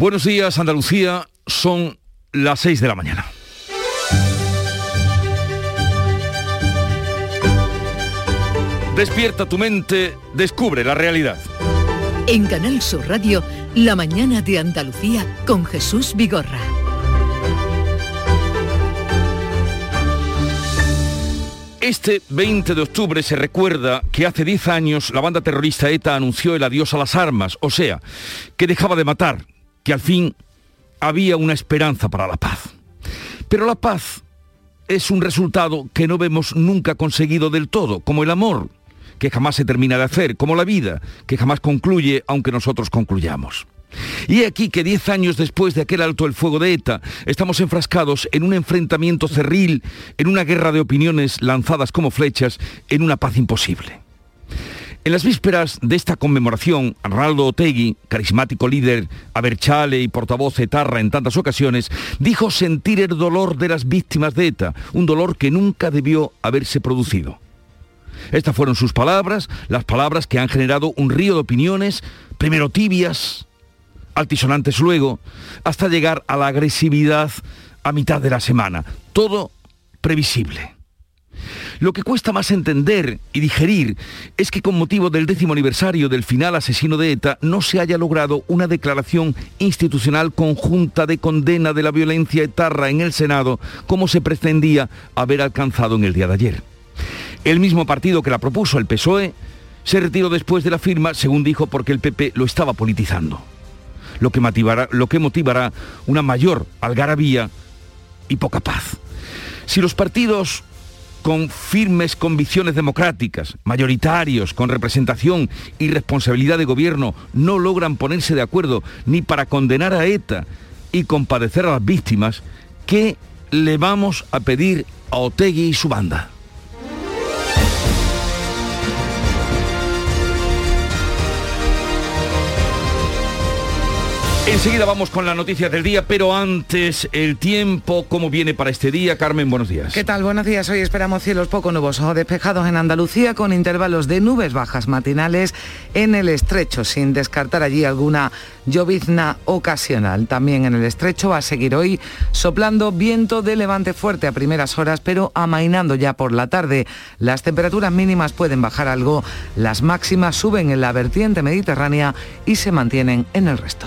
Buenos días, Andalucía. Son las 6 de la mañana. Despierta tu mente, descubre la realidad. En Canal Sur Radio, La mañana de Andalucía con Jesús Vigorra. Este 20 de octubre se recuerda que hace 10 años la banda terrorista ETA anunció el adiós a las armas, o sea, que dejaba de matar, que al fin había una esperanza para la paz. Pero la paz es un resultado que no vemos nunca conseguido del todo, como el amor, que jamás se termina de hacer, como la vida, que jamás concluye aunque nosotros concluyamos. Y aquí que diez años después de aquel alto el fuego de ETA, estamos enfrascados en un enfrentamiento cerril, en una guerra de opiniones lanzadas como flechas, en una paz imposible. En las vísperas de esta conmemoración, Arnaldo Otegui, carismático líder, aberchale y portavoz etarra en tantas ocasiones, dijo sentir el dolor de las víctimas de ETA, un dolor que nunca debió haberse producido. Estas fueron sus palabras, las palabras que han generado un río de opiniones, primero tibias, altisonantes luego, hasta llegar a la agresividad a mitad de la semana. Todo previsible. Lo que cuesta más entender y digerir es que con motivo del décimo aniversario del final asesino de ETA no se haya logrado una declaración institucional conjunta de condena de la violencia etarra en el Senado como se pretendía haber alcanzado en el día de ayer. El mismo partido que la propuso, el PSOE, se retiró después de la firma, según dijo, porque el PP lo estaba politizando lo que motivará, lo que motivará una mayor algarabía y poca paz. Si los partidos con firmes convicciones democráticas, mayoritarios, con representación y responsabilidad de gobierno, no logran ponerse de acuerdo ni para condenar a ETA y compadecer a las víctimas, ¿qué le vamos a pedir a Otegui y su banda? Enseguida vamos con la noticia del día, pero antes el tiempo, ¿cómo viene para este día? Carmen, buenos días. ¿Qué tal? Buenos días. Hoy esperamos cielos poco nubosos o despejados en Andalucía con intervalos de nubes bajas matinales en el estrecho, sin descartar allí alguna llovizna ocasional. También en el estrecho va a seguir hoy soplando viento de levante fuerte a primeras horas, pero amainando ya por la tarde. Las temperaturas mínimas pueden bajar algo, las máximas suben en la vertiente mediterránea y se mantienen en el resto.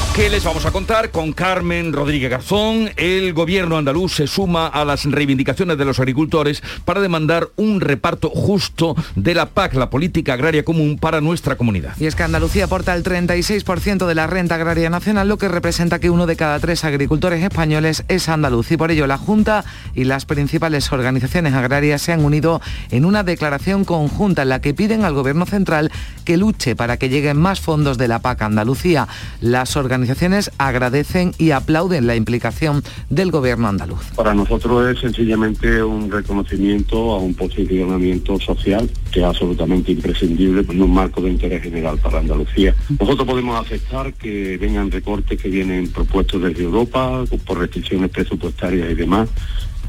¿Qué les vamos a contar? Con Carmen Rodríguez Garzón, el gobierno andaluz se suma a las reivindicaciones de los agricultores para demandar un reparto justo de la PAC, la política agraria común, para nuestra comunidad. Y es que Andalucía aporta el 36% de la renta agraria nacional, lo que representa que uno de cada tres agricultores españoles es andaluz. Y por ello la Junta y las principales organizaciones agrarias se han unido en una declaración conjunta en la que piden al gobierno central que luche para que lleguen más fondos de la PAC a Andalucía. Las agradecen y aplauden la implicación del gobierno andaluz. Para nosotros es sencillamente un reconocimiento a un posicionamiento social que es absolutamente imprescindible en un marco de interés general para Andalucía. Nosotros podemos aceptar que vengan recortes que vienen propuestos desde Europa por restricciones presupuestarias y demás,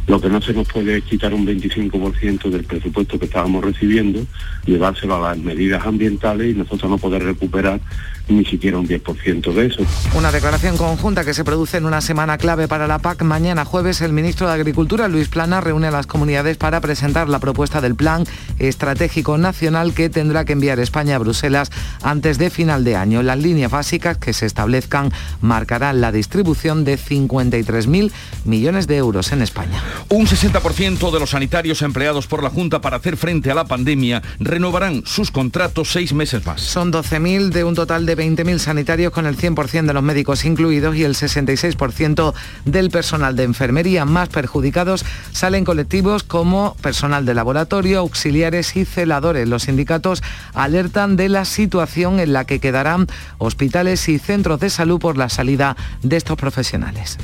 lo que no se nos puede es quitar un 25% del presupuesto que estábamos recibiendo, llevárselo a las medidas ambientales y nosotros no poder recuperar ni siquiera un 10% de eso. Una declaración conjunta que se produce en una semana clave para la PAC. Mañana jueves el ministro de Agricultura, Luis Plana, reúne a las comunidades para presentar la propuesta del Plan Estratégico Nacional que tendrá que enviar España a Bruselas antes de final de año. Las líneas básicas que se establezcan marcarán la distribución de 53.000 millones de euros en España. Un 60% de los sanitarios empleados por la Junta para hacer frente a la pandemia renovarán sus contratos seis meses más. Son 12.000 de un total de 20.000 sanitarios con el 100% de los médicos incluidos y el 66% del personal de enfermería. Más perjudicados salen colectivos como personal de laboratorio, auxiliares y celadores. Los sindicatos alertan de la situación en la que quedarán hospitales y centros de salud por la salida de estos profesionales.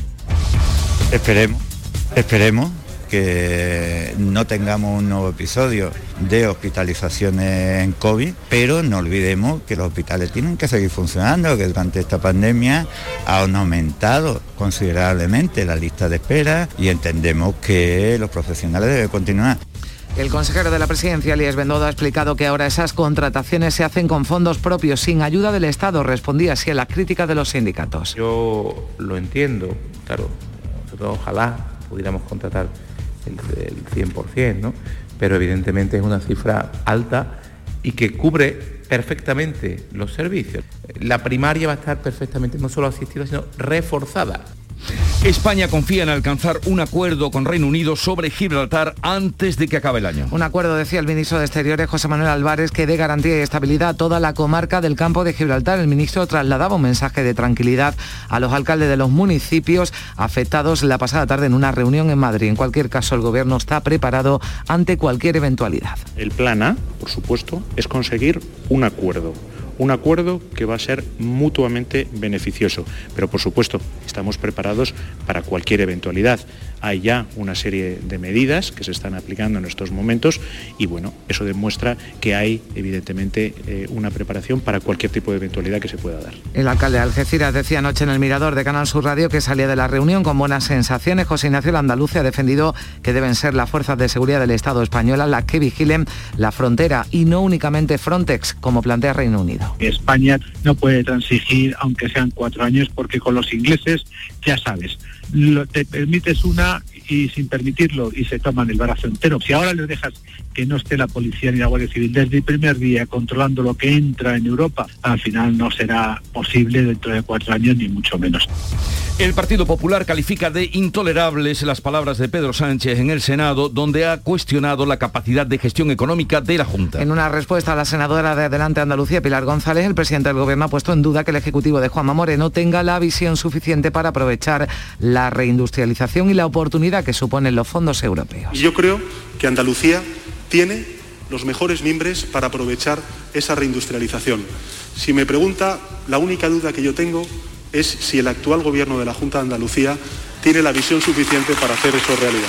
Esperemos, esperemos que no tengamos un nuevo episodio de hospitalizaciones en COVID, pero no olvidemos que los hospitales tienen que seguir funcionando, que durante esta pandemia han aumentado considerablemente la lista de espera y entendemos que los profesionales deben continuar. El consejero de la presidencia, Elías Bendodo, ha explicado que ahora esas contrataciones se hacen con fondos propios, sin ayuda del Estado. Respondía así a las críticas de los sindicatos. Yo lo entiendo, claro, ojalá pudiéramos contratar el, el 100%, ¿no? pero evidentemente es una cifra alta y que cubre perfectamente los servicios. La primaria va a estar perfectamente no solo asistida, sino reforzada. España confía en alcanzar un acuerdo con Reino Unido sobre Gibraltar antes de que acabe el año. Un acuerdo, decía el ministro de Exteriores, José Manuel Álvarez, que dé garantía y estabilidad a toda la comarca del campo de Gibraltar. El ministro trasladaba un mensaje de tranquilidad a los alcaldes de los municipios afectados la pasada tarde en una reunión en Madrid. En cualquier caso, el gobierno está preparado ante cualquier eventualidad. El plan A, por supuesto, es conseguir un acuerdo un acuerdo que va a ser mutuamente beneficioso. Pero por supuesto, estamos preparados para cualquier eventualidad. Hay ya una serie de medidas que se están aplicando en estos momentos y bueno, eso demuestra que hay evidentemente eh, una preparación para cualquier tipo de eventualidad que se pueda dar. El alcalde de Algeciras decía anoche en el Mirador de Canal Sur Radio que salía de la reunión con buenas sensaciones. José Ignacio Andalucía ha defendido que deben ser las fuerzas de seguridad del Estado español las que vigilen la frontera y no únicamente Frontex, como plantea Reino Unido. España no puede transigir, aunque sean cuatro años, porque con los ingleses, ya sabes, te permites una y sin permitirlo y se toman el brazo entero. Si ahora les dejas que no esté la policía ni la Guardia Civil desde el primer día controlando lo que entra en Europa, al final no será posible dentro de cuatro años ni mucho menos. El Partido Popular califica de intolerables las palabras de Pedro Sánchez en el Senado, donde ha cuestionado la capacidad de gestión económica de la Junta. En una respuesta a la senadora de Adelante Andalucía, Pilar González, el presidente del Gobierno ha puesto en duda que el Ejecutivo de Juanma Moreno tenga la visión suficiente para aprovechar la reindustrialización y la oportunidad que suponen los fondos europeos. Yo creo que Andalucía tiene los mejores mimbres para aprovechar esa reindustrialización. Si me pregunta, la única duda que yo tengo es si el actual gobierno de la Junta de Andalucía tiene la visión suficiente para hacer eso realidad.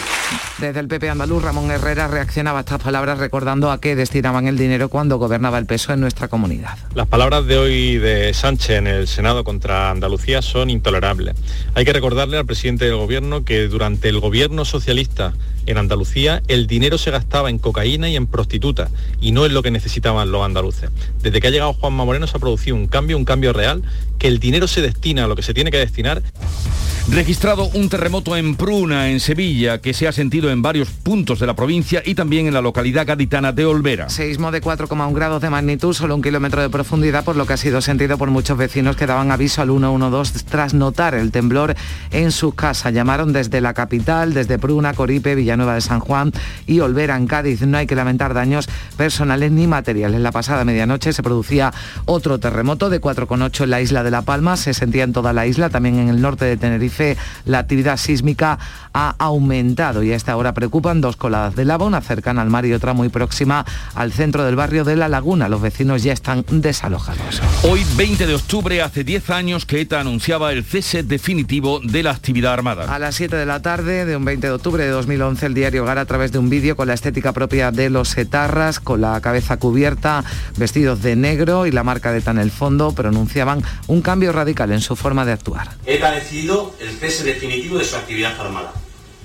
Desde el PP andaluz, Ramón Herrera reaccionaba a estas palabras recordando a qué destinaban el dinero cuando gobernaba el peso en nuestra comunidad. Las palabras de hoy de Sánchez en el Senado contra Andalucía son intolerables. Hay que recordarle al presidente del gobierno que durante el gobierno socialista en Andalucía el dinero se gastaba en cocaína y en prostitutas y no es lo que necesitaban los andaluces. Desde que ha llegado Juanma Moreno se ha producido un cambio, un cambio real, que el dinero se destina a lo que se tiene que destinar. Registrado un terremoto en Pruna, en Sevilla, que se ha sentido en varios puntos de la provincia y también en la localidad gaditana de Olvera. Seismo de 4,1 grados de magnitud, solo un kilómetro de profundidad, por lo que ha sido sentido por muchos vecinos que daban aviso al 112 tras notar el temblor en su casa. Llamaron desde la capital, desde Pruna, Coripe, Villanueva de San Juan y Olvera en Cádiz. No hay que lamentar daños personales ni materiales. La pasada medianoche se producía otro terremoto de 4,8 en la isla de La Palma. Se sentía en toda la isla, también en el norte de Tenerife. La actividad sísmica ha aumentado y a esta hora preocupan dos coladas de lava, una cercana al mar y otra muy próxima al centro del barrio de La Laguna. Los vecinos ya están desalojados. Hoy, 20 de octubre, hace 10 años que ETA anunciaba el cese definitivo de la actividad armada. A las 7 de la tarde de un 20 de octubre de 2011, el diario Gara, a través de un vídeo con la estética propia de los etarras, con la cabeza cubierta, vestidos de negro y la marca de ETA en el fondo, pronunciaban un cambio radical en su forma de actuar. ETA ha decidido el cese definitivo de su actividad armada.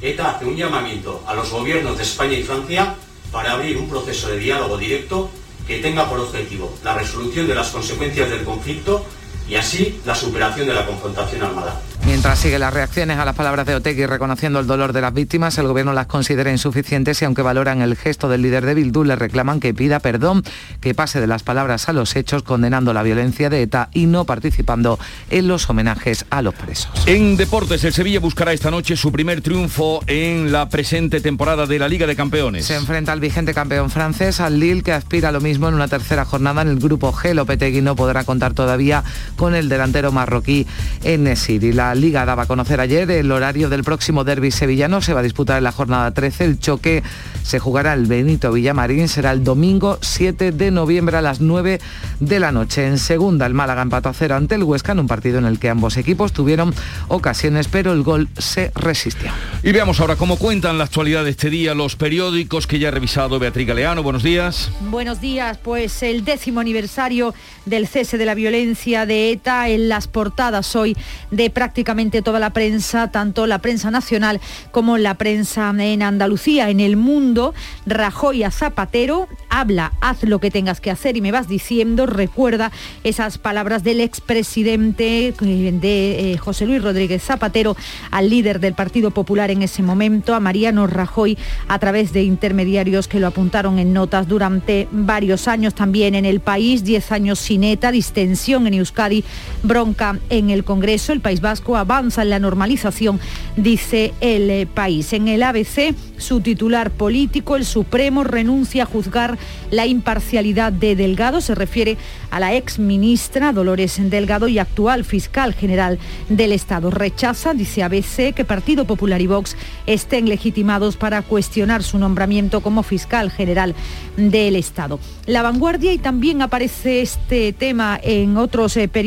ETA hace un llamamiento a los gobiernos de España y Francia para abrir un proceso de diálogo directo que tenga por objetivo la resolución de las consecuencias del conflicto y así la superación de la confrontación armada. Mientras sigue las reacciones a las palabras de Otegui reconociendo el dolor de las víctimas, el gobierno las considera insuficientes y aunque valoran el gesto del líder de Bildu, le reclaman que pida perdón, que pase de las palabras a los hechos, condenando la violencia de ETA y no participando en los homenajes a los presos. En deportes, el Sevilla buscará esta noche su primer triunfo en la presente temporada de la Liga de Campeones. Se enfrenta al vigente campeón francés, al Lille, que aspira a lo mismo en una tercera jornada en el grupo G. Lopetegui no podrá contar todavía con el delantero marroquí Enesiri. La Liga daba a conocer ayer el horario del próximo derby sevillano. Se va a disputar en la jornada 13. El choque se jugará el Benito Villamarín. Será el domingo 7 de noviembre a las 9 de la noche. En segunda, el Málaga empató a cero ante el Huesca en un partido en el que ambos equipos tuvieron ocasiones, pero el gol se resistió. Y veamos ahora cómo cuentan la actualidad de este día los periódicos que ya ha revisado Beatriz Galeano. Buenos días. Buenos días. Pues el décimo aniversario del cese de la violencia de ETA en las portadas hoy de prácticamente toda la prensa, tanto la prensa nacional como la prensa en Andalucía. En el mundo Rajoy a Zapatero, habla, haz lo que tengas que hacer y me vas diciendo, recuerda esas palabras del expresidente eh, de eh, José Luis Rodríguez Zapatero al líder del Partido Popular en ese momento, a Mariano Rajoy, a través de intermediarios que lo apuntaron en notas durante varios años también en el país, 10 años sin ETA, distensión en Euskadi, bronca en el Congreso, el País Vasco avanza en la normalización, dice el eh, país. En el ABC, su titular político, el Supremo, renuncia a juzgar la imparcialidad de Delgado, se refiere a la ex ministra Dolores Delgado y actual fiscal general del Estado. Rechaza, dice ABC, que Partido Popular y Vox estén legitimados para cuestionar su nombramiento como fiscal general del Estado. La vanguardia y también aparece este tema en otros eh, periódicos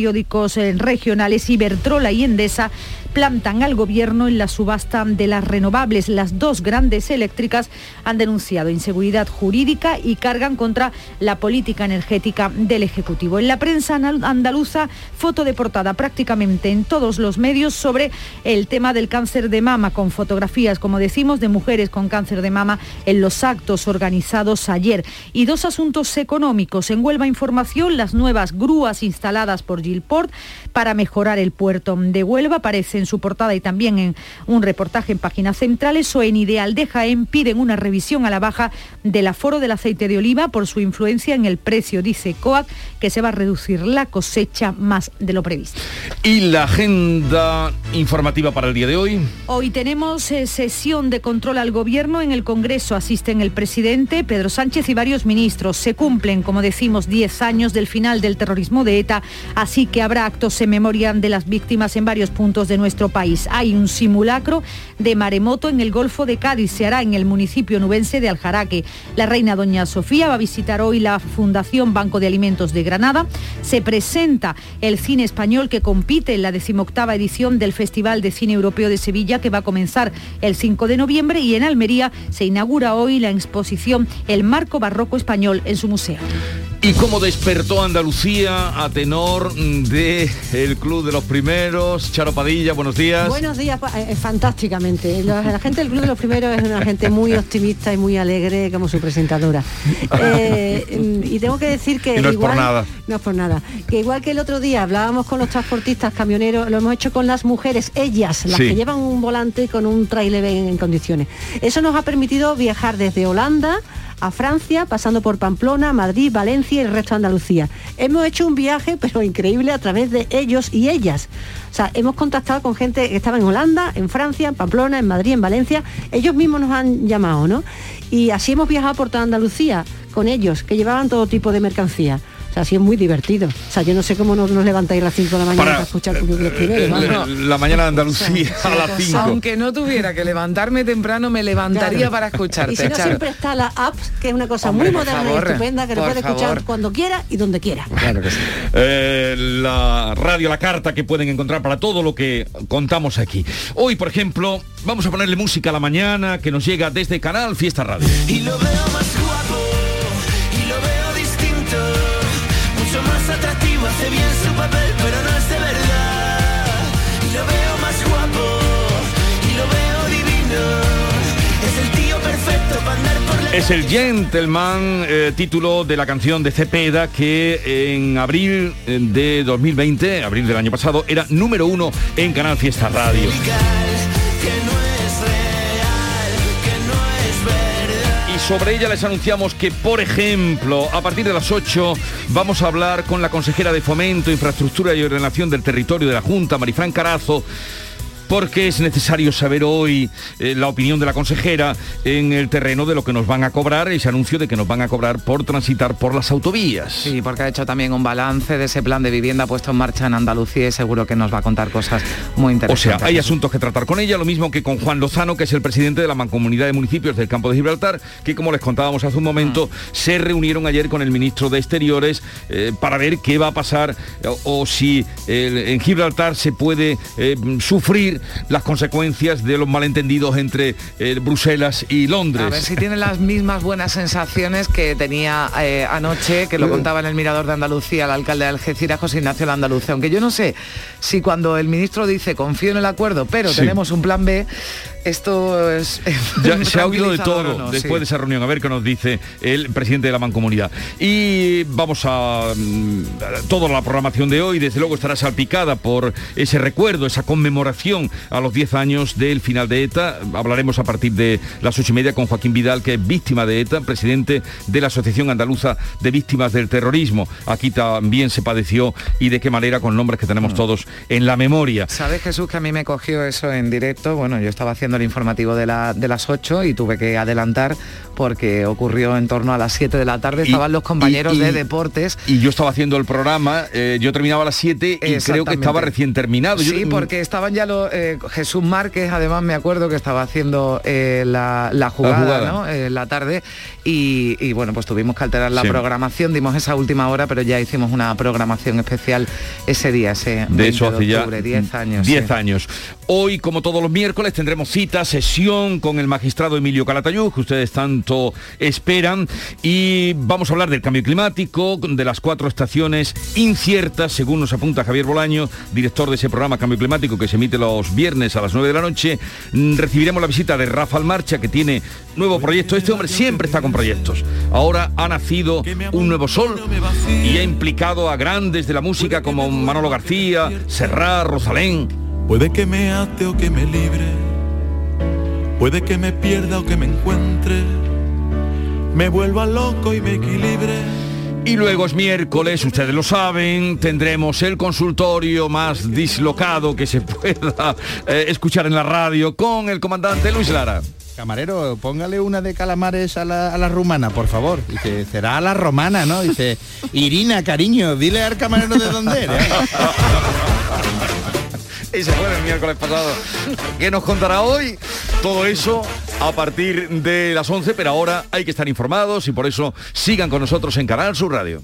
eh, regionales, Ibertrola y Endesa plantan al gobierno en la subasta de las renovables. Las dos grandes eléctricas han denunciado inseguridad jurídica y cargan contra la política energética del Ejecutivo. En la prensa andaluza, foto de portada prácticamente en todos los medios sobre el tema del cáncer de mama, con fotografías, como decimos, de mujeres con cáncer de mama en los actos organizados ayer. Y dos asuntos económicos. En Huelva Información, las nuevas grúas instaladas por Gilport para mejorar el puerto de Huelva aparecen su portada y también en un reportaje en páginas centrales o en Ideal de Jaén piden una revisión a la baja del aforo del aceite de oliva por su influencia en el precio. Dice COAC que se va a reducir la cosecha más de lo previsto. ¿Y la agenda informativa para el día de hoy? Hoy tenemos eh, sesión de control al gobierno en el Congreso. Asisten el presidente Pedro Sánchez y varios ministros. Se cumplen, como decimos, 10 años del final del terrorismo de ETA, así que habrá actos en memoria de las víctimas en varios puntos de nuestro país. Hay un simulacro de maremoto en el Golfo de Cádiz, se hará en el municipio nubense de Aljaraque. La reina Doña Sofía va a visitar hoy la Fundación Banco de Alimentos de Granada. Se presenta el cine español que compite en la decimoctava edición del Festival de Cine Europeo de Sevilla, que va a comenzar el 5 de noviembre, y en Almería se inaugura hoy la exposición El Marco Barroco Español en su museo. ¿Y cómo despertó Andalucía a tenor de el Club de los Primeros? Charo Padilla, buenos días. Buenos días, eh, fantásticamente. La, gente del Club de los Primeros es una gente muy optimista y muy alegre como su presentadora. Eh, y tengo que decir que... no es por nada. No es por nada. Que igual que el otro día hablábamos con los transportistas, camioneros, lo hemos hecho con las mujeres, ellas, las que llevan un volante con un trailer en condiciones. Eso nos ha permitido viajar desde Holanda, a Francia, pasando por Pamplona, Madrid, Valencia y el resto de Andalucía. Hemos hecho un viaje, pero increíble, a través de ellos y ellas. O sea, hemos contactado con gente que estaba en Holanda, en Francia, en Pamplona, en Madrid, en Valencia. Ellos mismos nos han llamado, ¿no? Y así hemos viajado por toda Andalucía con ellos, que llevaban todo tipo de mercancía así es muy divertido. O sea, yo no sé cómo nos, nos levantáis a las 5 de la mañana para, escuchar los primeros. Eh, la mañana de Andalucía a las 5. Aunque no tuviera que levantarme temprano, me levantaría para escucharte. Y si no, siempre está la app, que es una cosa muy moderna y estupenda, que lo puede escuchar cuando quiera y donde quiera. Claro que sí. Eh, la radio, la carta que pueden encontrar para todo lo que contamos aquí. Hoy, por ejemplo, vamos a ponerle música a la mañana que nos llega desde Canal Fiesta Radio. Y lo veo más Es el Gentleman, eh, título de la canción de Cepeda, que en abril eh, de 2020, abril del año pasado, era número uno en Canal Fiesta Radio. sobre ella les anunciamos que, por ejemplo, a partir de las 8 vamos a hablar con la consejera de Fomento, Infraestructura y Ordenación del Territorio de la Junta, Marifran Carazo, porque es necesario saber hoy eh, la opinión de la consejera en el terreno de lo que nos van a cobrar, ese anuncio de que nos van a cobrar por transitar por las autovías. Sí, porque ha hecho también un balance de ese plan de vivienda puesto en marcha en Andalucía y seguro que nos va a contar cosas muy interesantes. O sea, hay asuntos que tratar con ella, lo mismo que con Juan Lozano, que es el presidente de la Mancomunidad de Municipios del Campo de Gibraltar, que como les contábamos hace un momento, mm. se reunieron ayer con el ministro de Exteriores eh, para ver qué va a pasar o, si en Gibraltar se puede eh, las consecuencias de los malentendidos entre eh, Bruselas y Londres. A ver si tiene las mismas buenas sensaciones que tenía eh, anoche, que lo contaba en el Mirador de Andalucía el alcalde de Algeciras, José Ignacio Andalucía. Aunque yo no sé si cuando el ministro dice confío en el acuerdo, pero tenemos un plan B, Esto es... Ya se ha oído de todo no, después sí. de esa reunión, a ver qué nos dice el presidente de la Mancomunidad. Y vamos a... mm, toda la programación de hoy, desde luego, estará salpicada por ese recuerdo, esa conmemoración a los 10 años del final de ETA. Hablaremos a partir de las ocho y media con Joaquín Vidal, que es víctima de ETA, presidente de la Asociación Andaluza de Víctimas del Terrorismo. Aquí también se padeció y de qué manera con nombres que Mm. tenemos todos en la memoria. ¿Sabes, Jesús, que a mí me cogió eso en directo? Bueno, yo estaba haciendo el informativo de, la, de las 8 y tuve que adelantar porque ocurrió en torno a las 7 de la tarde. Estaban los compañeros y- de deportes. Y yo estaba haciendo el programa, eh, yo terminaba a las 7 y creo que estaba recién terminado. Yo- Sí, porque estaban ya los... eh, Jesús Márquez, además me acuerdo que estaba haciendo eh, la, la jugada, jugada. ¿no? Eh, la tarde y, bueno, pues tuvimos que alterar la Sí. programación, dimos esa última hora, pero ya hicimos una programación especial ese día, ese De 20 eso hace ya octubre, 10 años. 10 sí. años. Hoy, como todos los miércoles, tendremos cita, sesión con el magistrado Emilio Calatayud, que ustedes tanto esperan, y vamos a hablar del cambio climático, de las cuatro estaciones inciertas, según nos apunta Javier Bolaño, director de ese programa Cambio Climático que se emite los viernes a las 9 de la noche. Mm, Recibiremos la visita de Rafael Marcha, que tiene nuevo proyecto. Este hombre siempre está con proyectos. Ahora ha nacido un nuevo sol y ha implicado a grandes de la música como Manolo García, Serrat, Rosalén. Puede que me ate o que me libre, puede que me pierda o que me encuentre, me vuelva loco y me equilibre. Y luego es miércoles, ustedes lo saben, tendremos el consultorio más dislocado que se pueda eh, escuchar en la radio con el comandante Luis Lara. Camarero, póngale una de calamares a la, a la rumana, por favor. Dice, será a la romana, ¿no? Dice, Irina, cariño, dile al camarero de dónde eres. Ese fue el miércoles pasado. ¿Qué nos contará hoy? Todo eso a partir de las 11, pero ahora hay que estar informados y por eso sigan con nosotros en Canal Sur Radio.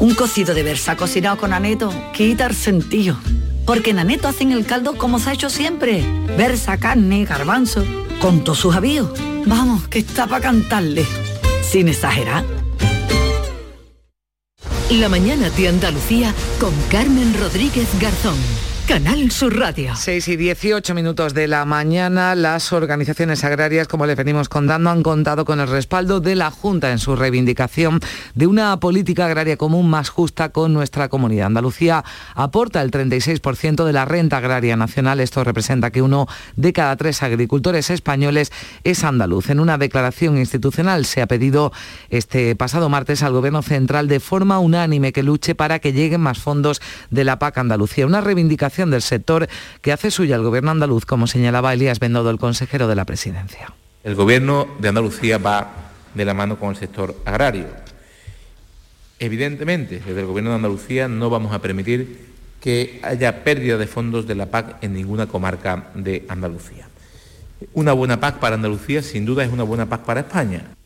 Un cocido de versa cocinado con aneto quita el sentido. Porque en aneto hacen el caldo como se ha hecho siempre. Versa, carne, garbanzo, con todos sus avíos. Vamos, que está para cantarle. Sin exagerar. La mañana de Andalucía con Carmen Rodríguez Garzón. Canal Sur Radio. 6 y 18 minutos de la mañana, las organizaciones agrarias, como les venimos contando, han contado con el respaldo de la Junta en su reivindicación de una política agraria común más justa con nuestra comunidad. Andalucía aporta el 36% de la renta agraria nacional. Esto representa que uno de cada tres agricultores españoles es andaluz. En una declaración institucional se ha pedido este pasado martes al Gobierno Central de forma unánime que luche para que lleguen más fondos de la PAC Andalucía. Una reivindicación del sector que hace suya el Gobierno andaluz, como señalaba Elías Bendodo, el consejero de la presidencia. El gobierno de Andalucía va de la mano con el sector agrario. Evidentemente, desde el gobierno de Andalucía no vamos a permitir que haya pérdida de fondos de la PAC en ninguna comarca de Andalucía. Una buena PAC para Andalucía sin duda es una buena PAC para España.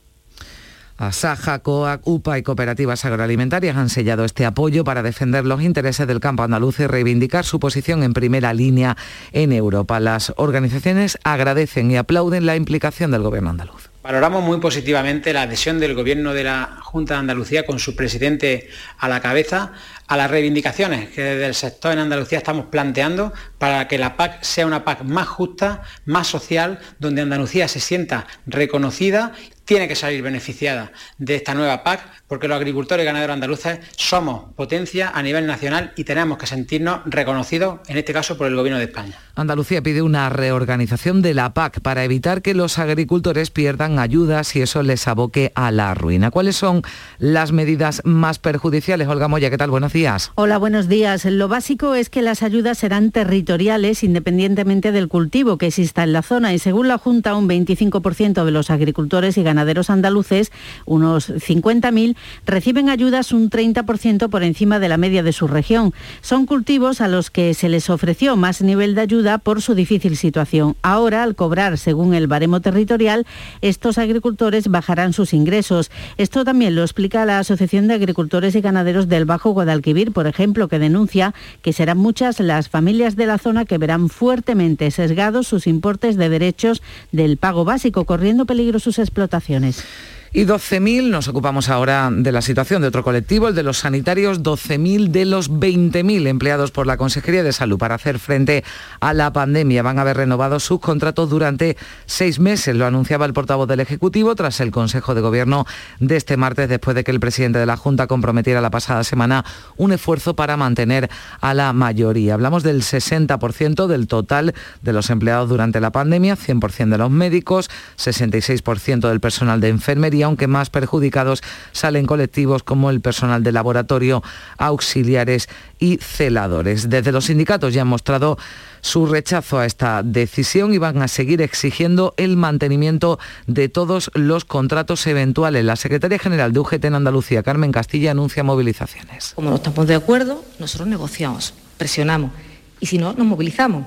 Asaja, COAC, UPA y cooperativas agroalimentarias han sellado este apoyo para defender los intereses del campo andaluz y reivindicar su posición en primera línea en Europa. Las organizaciones agradecen y aplauden la implicación del gobierno andaluz. Valoramos muy positivamente la adhesión del Gobierno de la Junta de Andalucía con su presidente a la cabeza a las reivindicaciones que desde el sector en Andalucía estamos planteando para que la PAC sea una PAC más justa, más social, donde Andalucía se sienta reconocida, tiene que salir beneficiada de esta nueva PAC porque los agricultores y ganaderos andaluces somos potencia a nivel nacional y tenemos que sentirnos reconocidos, en este caso por el Gobierno de España. Andalucía pide una reorganización de la PAC para evitar que los agricultores pierdan ayudas y eso les aboque a la ruina. ¿Cuáles son las medidas más perjudiciales? Olga Moya, ¿qué tal? Buenos días. Hola, buenos días. Lo básico es que las ayudas serán territoriales independientemente del cultivo que exista en la zona y según la Junta un 25% de los agricultores y ganaderos andaluces, unos 50.000, reciben ayudas un 30% por encima de la media de su región. Son cultivos a los que se les ofreció más nivel de ayuda por su difícil situación. Ahora, al cobrar según el baremo territorial, estos agricultores bajarán sus ingresos. Esto también lo explica la Asociación de Agricultores y Ganaderos del Bajo Guadalquivir, por ejemplo, que denuncia que serán muchas las familias de la zona que verán fuertemente sesgados sus importes de derechos del pago básico, corriendo peligro sus explotaciones recomendaciones? Y 12.000, nos ocupamos ahora de la situación de otro colectivo, el de los sanitarios, 12.000 de los 20.000 empleados por la Consejería de Salud para hacer frente a la pandemia. Van a haber renovado sus contratos durante seis meses, lo anunciaba el portavoz del Ejecutivo tras el Consejo de Gobierno de este martes, después de que el presidente de la Junta comprometiera la pasada semana un esfuerzo para mantener a la mayoría. Hablamos del 60% del total de los empleados durante la pandemia, 100% de los médicos, 66% del personal de enfermería, aunque más perjudicados salen colectivos como el personal de laboratorio, auxiliares y celadores. Desde los sindicatos ya han mostrado su rechazo a esta decisión y van a seguir exigiendo el mantenimiento de todos los contratos eventuales. La secretaria general de UGT en Andalucía, Carmen Castilla, anuncia movilizaciones. Como no estamos de acuerdo, nosotros negociamos, presionamos y si no, nos movilizamos.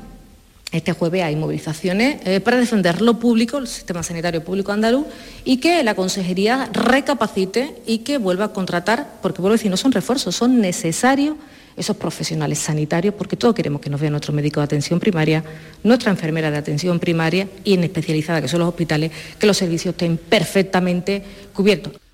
Este jueves hay movilizaciones eh, para defender lo público, el sistema sanitario público andaluz, y que la Consejería recapacite y que vuelva a contratar, porque vuelvo a decir, no son refuerzos, son necesarios esos profesionales sanitarios, porque todos queremos que nos vea nuestro médico de atención primaria, nuestra enfermera de atención primaria y en especializada, que son los hospitales, que los servicios estén perfectamente cubiertos.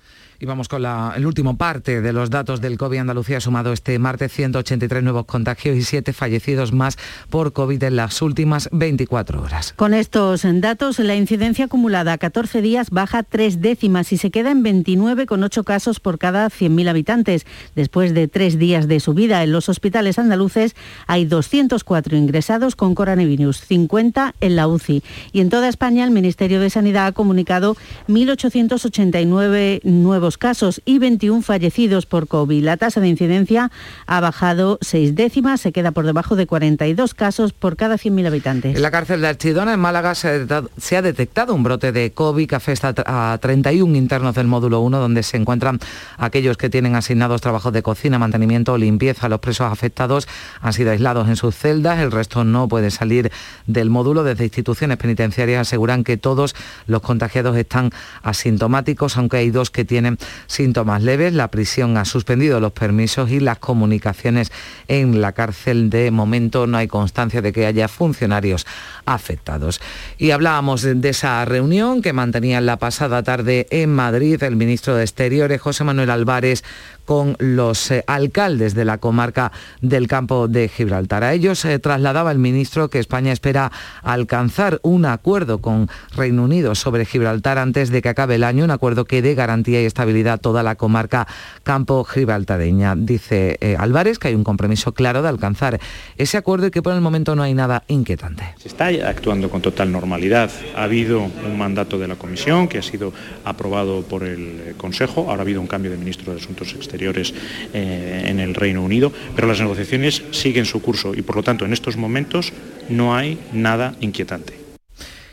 Y vamos con la, el último parte de los datos del COVID. Andalucía sumado este martes 183 nuevos contagios y 7 fallecidos más por COVID en las últimas 24 horas. Con estos datos, la incidencia acumulada a 14 días baja tres décimas y se queda en 29,8 casos por cada 100.000 habitantes. Después de tres días de subida en los hospitales andaluces, hay 204 ingresados con coronavirus, 50 en la UCI. Y en toda España, el Ministerio de Sanidad ha comunicado 1.889 nuevos casos y 21 fallecidos por COVID. La tasa de incidencia ha bajado seis décimas, se queda por debajo de 42 casos por cada 100.000 habitantes. En la cárcel de Archidona, en Málaga, se ha detectado un brote de COVID que afecta a 31 internos del módulo 1, donde se encuentran aquellos que tienen asignados trabajos de cocina, mantenimiento o limpieza. Los presos afectados han sido aislados en sus celdas, el resto no puede salir del módulo. Desde instituciones penitenciarias aseguran que todos los contagiados están asintomáticos, aunque hay dos que tienen síntomas leves. La prisión ha suspendido los permisos y las comunicaciones en la cárcel. De momento no hay constancia de que haya funcionarios afectados. Y hablábamos de esa reunión que mantenían la pasada tarde en Madrid el ministro de Exteriores, José Manuel Álvarez, con los eh, alcaldes de la comarca del campo de Gibraltar. A ellos se trasladaba el ministro que España espera alcanzar un acuerdo con Reino Unido sobre Gibraltar antes de que acabe el año, un acuerdo que dé garantía y estabilidad a toda la comarca campo gibraltareña. Dice eh, Álvarez que hay un compromiso claro de alcanzar ese acuerdo y que por el momento no hay nada inquietante. Se está actuando con total normalidad. Ha habido un mandato de la Comisión que ha sido aprobado por el Consejo. Ahora ha habido un cambio de ministro de Asuntos Exteriores eh, en el Reino Unido, pero las negociaciones siguen su curso y por lo tanto en estos momentos no hay nada inquietante.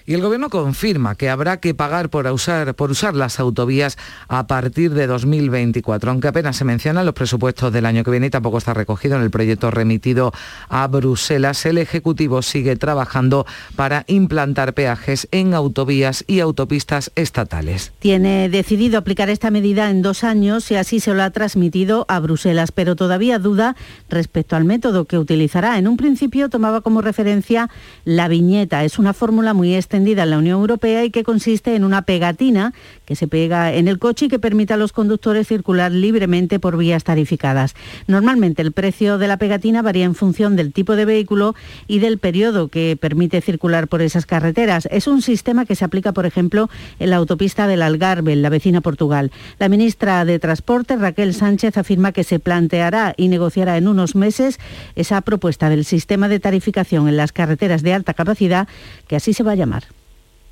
Y el Gobierno confirma que habrá que pagar por usar, por usar las autovías a partir de 2024, aunque apenas se mencionan los presupuestos del año que viene y tampoco está recogido en el proyecto remitido a Bruselas. El Ejecutivo sigue trabajando para implantar peajes en autovías y autopistas estatales. Tiene decidido aplicar esta medida en dos años y así se lo ha transmitido a Bruselas, pero todavía duda respecto al método que utilizará. En un principio tomaba como referencia la viñeta. Es una fórmula muy extensa en la Unión Europea y que consiste en una pegatina que se pega en el coche y que permite a los conductores circular libremente por vías tarificadas. Normalmente el precio de la pegatina varía en función del tipo de vehículo y del periodo que permite circular por esas carreteras. Es un sistema que se aplica, por ejemplo, en la autopista del Algarve, en la vecina Portugal. La ministra de Transporte, Raquel Sánchez, afirma que se planteará y negociará en unos meses esa propuesta del sistema de tarificación en las carreteras de alta capacidad, que así se va a llamar.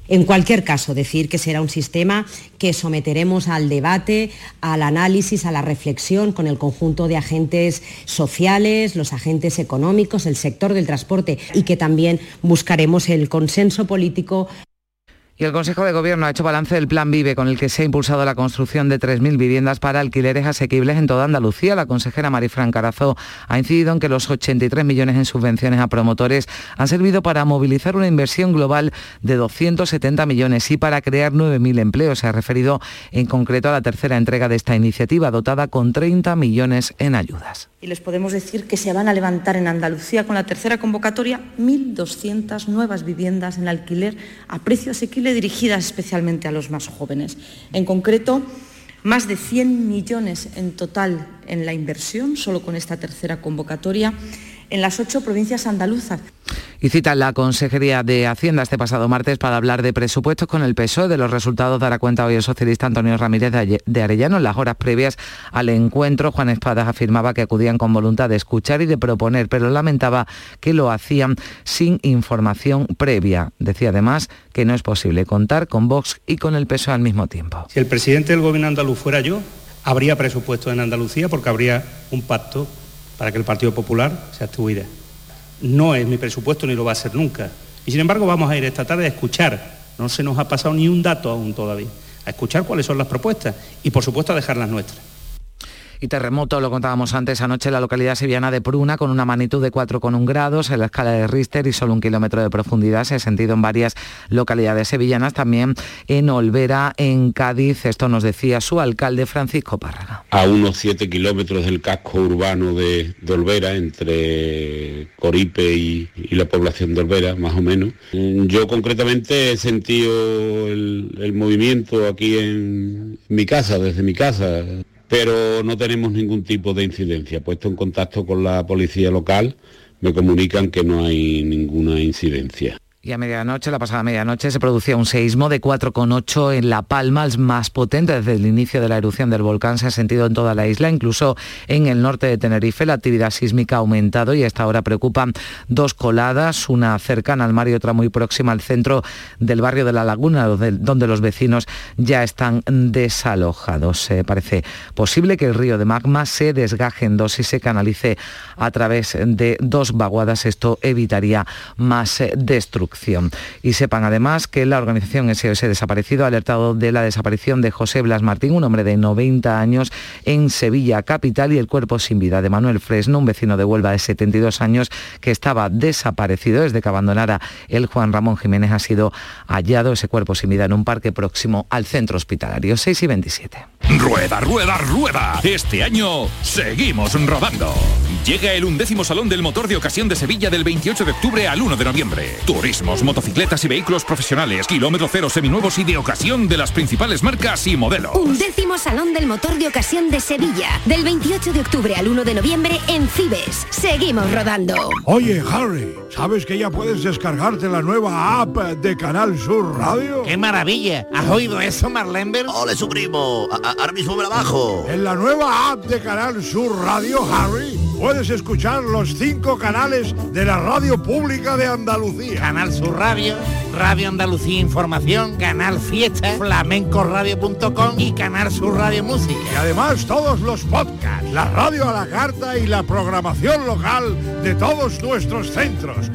En cualquier caso, decir que será un sistema que someteremos al debate, al análisis, a la reflexión con el conjunto de agentes sociales, los agentes económicos, el sector del transporte y que también buscaremos el consenso político Y el Consejo de Gobierno ha hecho balance del Plan Vive, con el que se ha impulsado la construcción de 3.000 viviendas para alquileres asequibles en toda Andalucía. La consejera Marifran Carazo ha incidido en que los 83 millones en subvenciones a promotores han servido para movilizar una inversión global de 270 millones y para crear 9.000 empleos. Se ha referido en concreto a la tercera entrega de esta iniciativa, dotada con 30 millones en ayudas. Y les podemos decir que se van a levantar en Andalucía con la tercera convocatoria 1.200 nuevas viviendas en alquiler a precio asequible dirigidas especialmente a los más jóvenes. En concreto, más de 100 millones en total en la inversión, solo con esta tercera convocatoria, en las ocho provincias andaluzas. Y cita la Consejería de Hacienda este pasado martes para hablar de presupuestos con el PSOE. De los resultados dará cuenta hoy el socialista Antonio Ramírez de Arellano. En las horas previas al encuentro, Juan Espadas afirmaba que acudían con voluntad de escuchar y de proponer, pero lamentaba que lo hacían sin información previa. Decía además que no es posible contar con Vox y con el PSOE al mismo tiempo. Si el presidente del gobierno andaluz fuera yo, habría presupuesto en Andalucía porque habría un pacto para que el Partido Popular se abstuviera. No es mi presupuesto ni lo va a ser nunca. Y sin embargo vamos a ir esta tarde a escuchar, no se nos ha pasado ni un dato aún todavía, a escuchar cuáles son las propuestas y por supuesto a dejar las nuestras y terremoto, lo contábamos antes anoche, en la localidad sevillana de Pruna, con una magnitud de 4,1 grados en la escala de Richter y solo un kilómetro de profundidad. Se ha sentido en varias localidades sevillanas, también en Olvera, en Cádiz. Esto nos decía su alcalde Francisco Párraga. A unos 7 kilómetros del casco urbano de, Olvera, entre Coripe y, la población de Olvera, más o menos. Yo concretamente he sentido el movimiento aquí en mi casa, desde mi casa pero no tenemos ningún tipo de incidencia. Puesto en contacto con la policía local, me comunican que no hay ninguna incidencia. Y a medianoche, la pasada medianoche, se producía un seísmo de 4,8 en La Palma, el más potente desde el inicio de la erupción del volcán. Se ha sentido en toda la isla, incluso en el norte de Tenerife. La actividad sísmica ha aumentado y hasta ahora preocupan dos coladas, una cercana al mar y otra muy próxima al centro del barrio de La Laguna, donde los vecinos ya están desalojados. parece posible que el río de magma se desgaje en dos y se canalice a través de dos vaguadas. Esto evitaría más eh, Y sepan además que la organización SOS Desaparecido ha alertado de la desaparición de José Blas Martín, un hombre de 90 años en Sevilla capital y el cuerpo sin vida de Manuel Fresno, un vecino de Huelva de 72 años que estaba desaparecido desde que abandonara el Juan Ramón Jiménez ha sido hallado ese cuerpo sin vida en un parque próximo al centro hospitalario 6 y 27. Rueda, rueda, rueda. Este año seguimos rodando. Llega el undécimo Salón del Motor de Ocasión de Sevilla del 28 de octubre al 1 de noviembre. Turismo motocicletas y vehículos profesionales, kilómetro cero seminuevos y de ocasión de las principales marcas y modelos. Un décimo Salón del Motor de Ocasión de Sevilla, del 28 de octubre al 1 de noviembre en Cibes. Seguimos rodando. Oye, Harry, ¿sabes que ya puedes descargarte la nueva app de Canal Sur Radio? ¡Qué maravilla! ¿Has oído eso, Marlenber? ¡Ole, su primo! ahora mismo me la bajo. En la nueva app de Canal Sur Radio, Harry, puedes escuchar los cinco canales de la radio pública de Andalucía. Canal su Radio, Radio Andalucía Información, Canal Fiesta, flamencoradio.com y Canal Sur Radio Música. Y además todos los podcasts, la radio a la carta y la programación local de todos nuestros centros.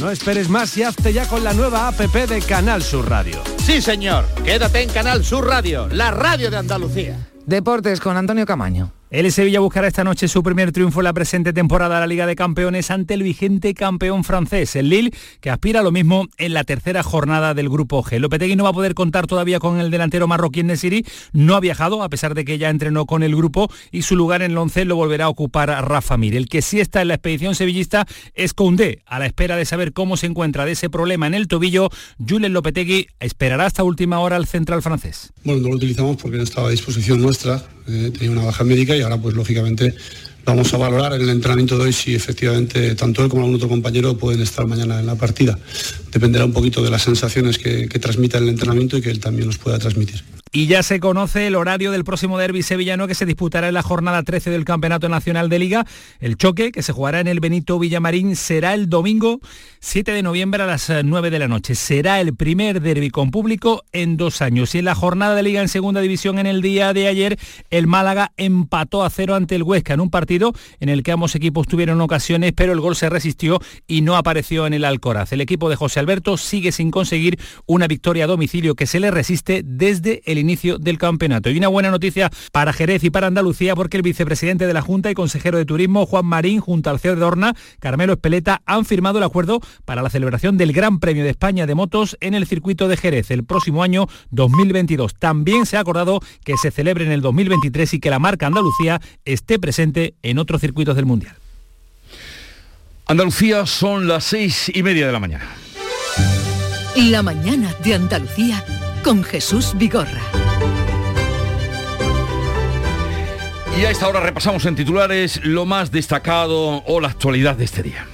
No esperes más y hazte ya con la nueva APP de Canal Sur Radio. Sí, señor. Quédate en Canal Sur Radio, la radio de Andalucía. Deportes con Antonio Camaño. El Sevilla buscará esta noche su primer triunfo en la presente temporada de la Liga de Campeones ante el vigente campeón francés, el Lille, que aspira a lo mismo en la tercera jornada del Grupo G. Lopetegui no va a poder contar todavía con el delantero marroquí Nesiri, no ha viajado a pesar de que ya entrenó con el grupo y su lugar en el once lo volverá a ocupar Rafa Mir. El que sí está en la expedición sevillista es Koundé, a la espera de saber cómo se encuentra de ese problema en el tobillo. Julen Lopetegui esperará hasta última hora al central francés. Bueno, no lo utilizamos porque no estaba a disposición nuestra eh, tenía una baja médica y ahora pues lógicamente vamos a valorar en el entrenamiento de hoy si efectivamente tanto él como algún otro compañero pueden estar mañana en la partida. Dependerá un poquito de las sensaciones que, transmita el entrenamiento y que él también nos pueda transmitir. Y ya se conoce el horario del próximo derby sevillano que se disputará en la jornada 13 del Campeonato Nacional de Liga. El choque, que se jugará en el Benito Villamarín, será el domingo 7 de noviembre a las 9 de la noche. Será el primer derby con público en dos años. Y en la jornada de Liga en Segunda División en el día de ayer, el Málaga empató a cero ante el Huesca en un partido en el que ambos equipos tuvieron ocasiones, pero el gol se resistió y no apareció en el Alcoraz. El equipo de José Alberto sigue sin conseguir una victoria a domicilio que se le resiste desde el inicio del campeonato. Y una buena noticia para Jerez y para Andalucía porque el vicepresidente de la Junta y consejero de Turismo, Juan Marín, junto al CEO de Dorna, Carmelo Espeleta, han firmado el acuerdo para la celebración del Gran Premio de España de Motos en el circuito de Jerez el próximo año 2022. También se ha acordado que se celebre en el 2023 y que la marca Andalucía esté presente en otros circuitos del Mundial. Andalucía son las seis y media de la mañana. La mañana de Andalucía con Jesús Vigorra. Y a esta hora repasamos en titulares lo más destacado o la actualidad de este día.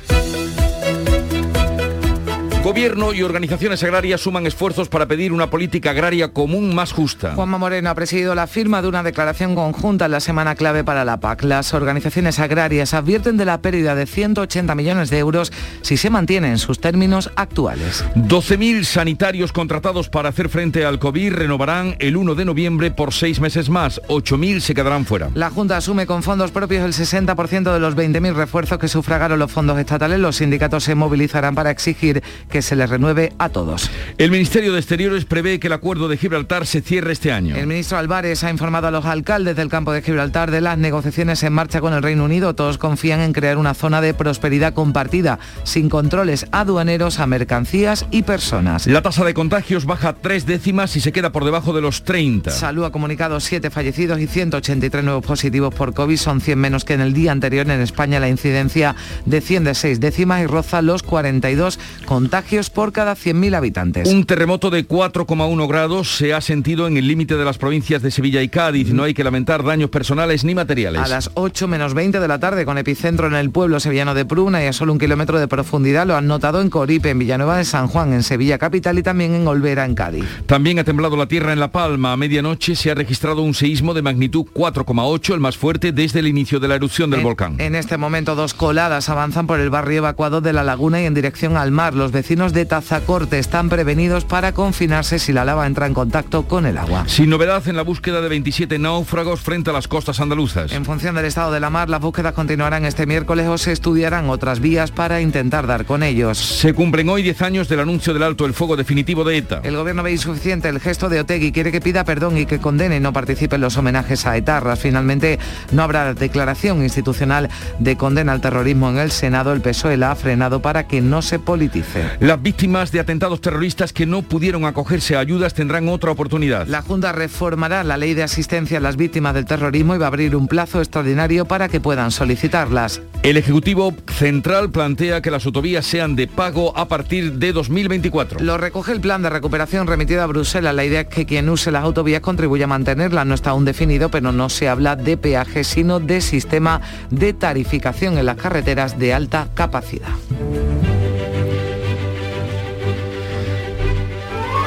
Gobierno y organizaciones agrarias suman esfuerzos para pedir una política agraria común más justa. Juanma Moreno ha presidido la firma de una declaración conjunta en la semana clave para la PAC. Las organizaciones agrarias advierten de la pérdida de 180 millones de euros si se mantienen sus términos actuales. 12.000 sanitarios contratados para hacer frente al COVID renovarán el 1 de noviembre por seis meses más. 8.000 se quedarán fuera. La Junta asume con fondos propios el 60% de los 20.000 refuerzos que sufragaron los fondos estatales. Los sindicatos se movilizarán para exigir que se les renueve a todos. El Ministerio de Exteriores prevé que el acuerdo de Gibraltar se cierre este año. El ministro Álvarez ha informado a los alcaldes del campo de Gibraltar de las negociaciones en marcha con el Reino Unido. Todos confían en crear una zona de prosperidad compartida, sin controles aduaneros a mercancías y personas. La tasa de contagios baja tres décimas y se queda por debajo de los 30. Salud ha comunicado siete fallecidos y 183 nuevos positivos por COVID. Son 100 menos que en el día anterior. En España la incidencia desciende seis décimas y roza los 42 contagios por cada 100.000 habitantes. Un terremoto de 4,1 grados se ha sentido en el límite de las provincias de Sevilla y Cádiz. No hay que lamentar daños personales ni materiales. A las 8 menos 20 de la tarde, con epicentro en el pueblo sevillano de Pruna y a solo un kilómetro de profundidad, lo han notado en Coripe, en Villanueva de San Juan, en Sevilla capital y también en Olvera, en Cádiz. También ha temblado la tierra en La Palma. A medianoche se ha registrado un seísmo de magnitud 4,8, el más fuerte desde el inicio de la erupción del en, volcán. En este momento, dos coladas avanzan por el barrio evacuado de la laguna y en dirección al mar. Los vecinos de Tazacorte están prevenidos para confinarse si la lava entra en contacto con el agua. Sin novedad en la búsqueda de 27 náufragos frente a las costas andaluzas. En función del estado de la mar, las búsquedas continuarán este miércoles o se estudiarán otras vías para intentar dar con ellos. Se cumplen hoy 10 años del anuncio del alto el fuego definitivo de ETA. El gobierno ve insuficiente el gesto de Otegui, quiere que pida perdón y que condene y no participe en los homenajes a etarras. Finalmente, no habrá declaración institucional de condena al terrorismo en el Senado. El PSOE la ha frenado para que no se politice. Las víctimas de atentados terroristas que no pudieron acogerse a ayudas tendrán otra oportunidad. La Junta reformará la ley de asistencia a las víctimas del terrorismo y va a abrir un plazo extraordinario para que puedan solicitarlas. El Ejecutivo Central plantea que las autovías sean de pago a partir de 2024. Lo recoge el plan de recuperación remitido a Bruselas. La idea es que quien use las autovías contribuya a mantenerlas. No está aún definido, pero no se habla de peaje, sino de sistema de tarificación en las carreteras de alta capacidad.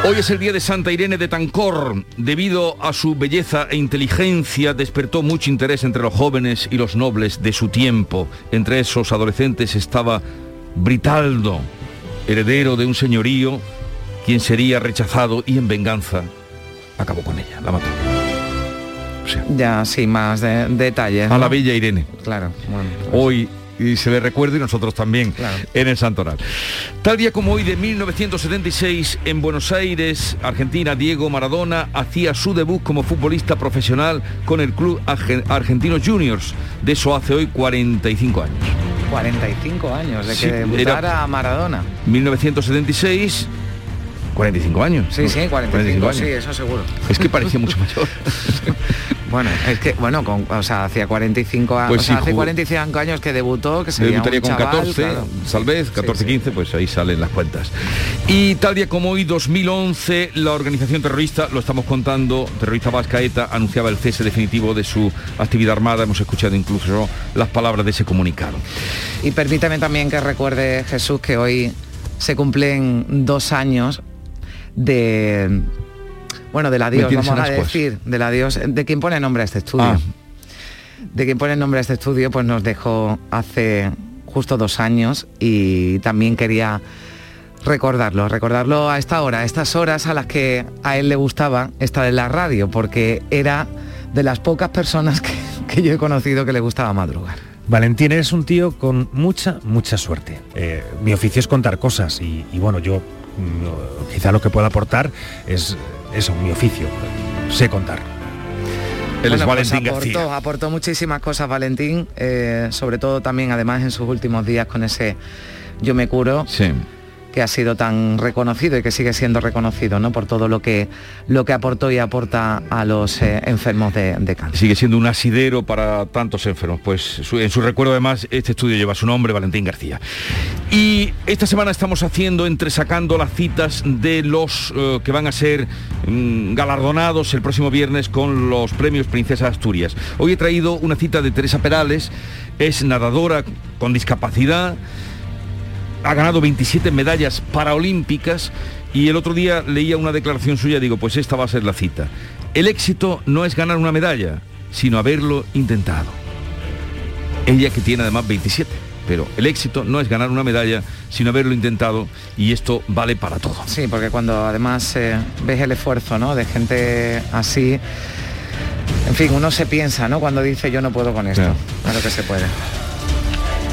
Hoy es el día de Santa Irene de Tancor. Debido a su belleza e inteligencia, despertó mucho interés entre los jóvenes y los nobles de su tiempo. Entre esos adolescentes estaba Britaldo, heredero de un señorío, quien sería rechazado y en venganza acabó con ella, la mató. O sea, ya, sí, más de, detalles. A ¿no? la bella Irene. Claro. Bueno, pues. Hoy y se le recuerda y nosotros también claro. en el Santoral. Tal día como hoy de 1976 en Buenos Aires, Argentina, Diego Maradona hacía su debut como futbolista profesional con el club Argentinos Juniors. De eso hace hoy 45 años. 45 años de que debutara Maradona. 1976 45 años. Sí, sí, 45, 45 años. sí, eso seguro. Es que parecía mucho mayor. Bueno, es que, bueno, con, o sea, hacía 45 años, pues o sea, sí, hace 45 años que debutó, que sería Debutaría un con chaval, 14, claro. tal vez, 14, Sí, sí. 15, pues ahí salen las cuentas. Y tal día como hoy, 2011, la organización terrorista, lo estamos contando, terrorista vasca ETA, anunciaba el cese definitivo de su actividad armada. Hemos escuchado incluso las palabras de ese comunicado. Y permítame también que recuerde, Jesús, que hoy se cumplen dos años de Bueno, del adiós, vamos a decir, del adiós, de quien pone nombre a este estudio. Ah. De quien pone nombre a este estudio, pues nos dejó hace justo dos años y también quería recordarlo, recordarlo a esta hora, a estas horas a las que a él le gustaba estar en la radio, porque era de las pocas personas que, yo he conocido que le gustaba madrugar. Valentín es un tío con mucha, mucha suerte. Eh, mi oficio es contar cosas y, bueno, yo mm, quizá lo que pueda aportar es eso, mi oficio. Sé contar. Él es pues Valentín aportó, aportó, muchísimas cosas Valentín, eh, sobre todo también además en sus últimos días con ese Yo me curo. Sí que ha sido tan reconocido y que sigue siendo reconocido ¿no? por todo lo que, lo que aportó y aporta a los eh, enfermos de, cáncer. Sigue siendo un asidero para tantos enfermos. Pues en su recuerdo además este estudio lleva su nombre, Valentín García. Y esta semana estamos haciendo, entresacando las citas de los eh, que van a ser mm, galardonados el próximo viernes con los premios Princesa Asturias. Hoy he traído una cita de Teresa Perales, es nadadora con discapacidad ha ganado 27 medallas paraolímpicas y el otro día leía una declaración suya, digo, pues esta va a ser la cita. El éxito no es ganar una medalla, sino haberlo intentado. Ella que tiene además 27, pero el éxito no es ganar una medalla, sino haberlo intentado y esto vale para todo. Sí, porque cuando además eh, ves el esfuerzo ¿no? de gente así, en fin, uno se piensa, ¿no? Cuando dice yo no puedo con esto. Claro que se puede.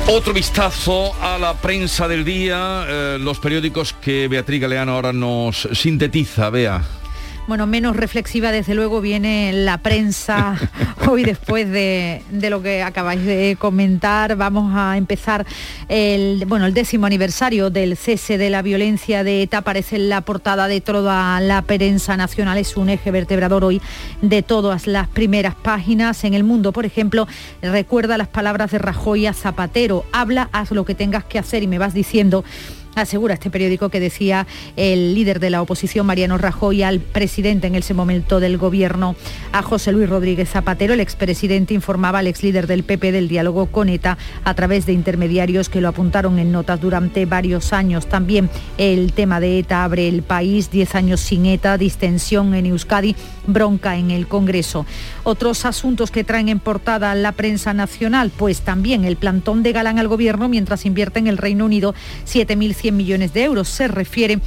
Otro vistazo a la prensa del día, eh, los periódicos que Beatriz Galeano ahora nos sintetiza. Vea. Bueno, menos reflexiva desde luego viene la prensa hoy después de, lo que acabáis de comentar. Vamos a empezar el, bueno, el décimo aniversario del cese de la violencia de ETA. Aparece en la portada de toda la prensa nacional. Es un eje vertebrador hoy de todas las primeras páginas. En el mundo, por ejemplo, recuerda las palabras de Rajoy a Zapatero. Habla, haz lo que tengas que hacer y me vas diciendo asegura este periódico que decía el líder de la oposición, Mariano Rajoy, al presidente en ese momento del gobierno, a José Luis Rodríguez Zapatero. El expresidente informaba al ex líder del PP del diálogo con ETA a través de intermediarios que lo apuntaron en notas durante varios años. También el tema de ETA abre el país, 10 años sin ETA, distensión en Euskadi, bronca en el Congreso. Otros asuntos que traen en portada la prensa nacional, pues también el plantón de Galán al gobierno mientras invierte en el Reino Unido 7.000 100 millones de euros. Se refiere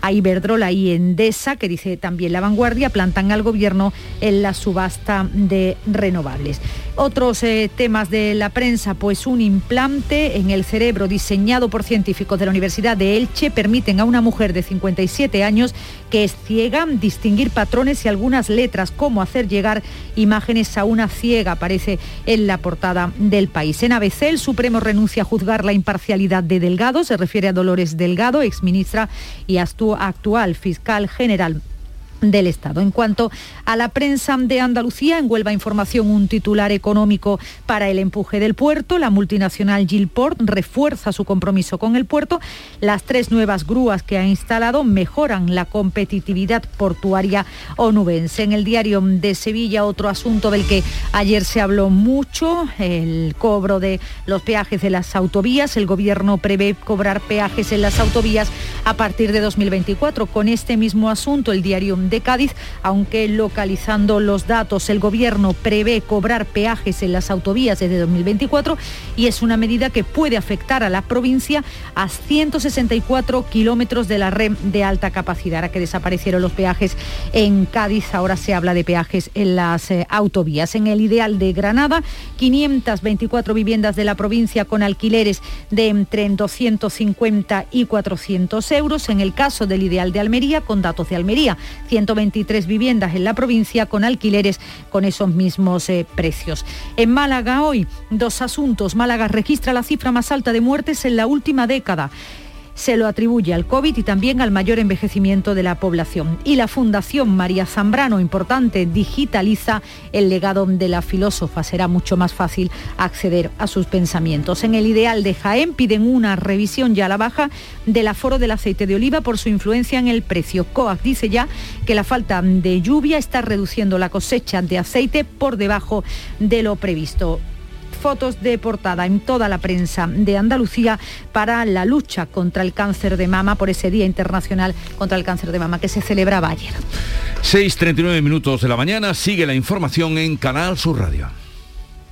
a Iberdrola y Endesa, que dice también la vanguardia, plantan al gobierno en la subasta de renovables. Otros eh, temas de la prensa, pues un implante en el cerebro diseñado por científicos de la Universidad de Elche permiten a una mujer de 57 años que es ciega distinguir patrones y algunas letras, como hacer llegar imágenes a una ciega, aparece en la portada del país. En ABC el Supremo renuncia a juzgar la imparcialidad de Delgado, se refiere a Dolores Delgado, exministra y actual fiscal general del Estado. En cuanto a la prensa de Andalucía, en Huelva Información un titular económico para el empuje del puerto. La multinacional Gilport refuerza su compromiso con el puerto. Las tres nuevas grúas que ha instalado mejoran la competitividad portuaria onubense. En el diario de Sevilla, otro asunto del que ayer se habló mucho, el cobro de los peajes de las autovías. El gobierno prevé cobrar peajes en las autovías a partir de 2024. Con este mismo asunto, el diario de Cádiz, aunque localizando los datos, el Gobierno prevé cobrar peajes en las autovías desde 2024 y es una medida que puede afectar a la provincia a 164 kilómetros de la red de alta capacidad. Ahora que desaparecieron los peajes en Cádiz, ahora se habla de peajes en las eh, autovías. En el ideal de Granada, 524 viviendas de la provincia con alquileres de entre 250 y 400 euros. En el caso del ideal de Almería, con datos de Almería, 123 viviendas en la provincia con alquileres con esos mismos eh, precios. En Málaga hoy, dos asuntos. Málaga registra la cifra más alta de muertes en la última década se lo atribuye al COVID y también al mayor envejecimiento de la población. Y la Fundación María Zambrano, importante, digitaliza el legado de la filósofa. Será mucho más fácil acceder a sus pensamientos. En el ideal de Jaén piden una revisión ya a la baja del aforo del aceite de oliva por su influencia en el precio. COAC dice ya que la falta de lluvia está reduciendo la cosecha de aceite por debajo de lo previsto. Fotos de portada en toda la prensa de Andalucía para la lucha contra el cáncer de mama por ese Día Internacional contra el Cáncer de Mama que se celebraba ayer. 6.39 minutos de la mañana, sigue la información en Canal Sur Radio.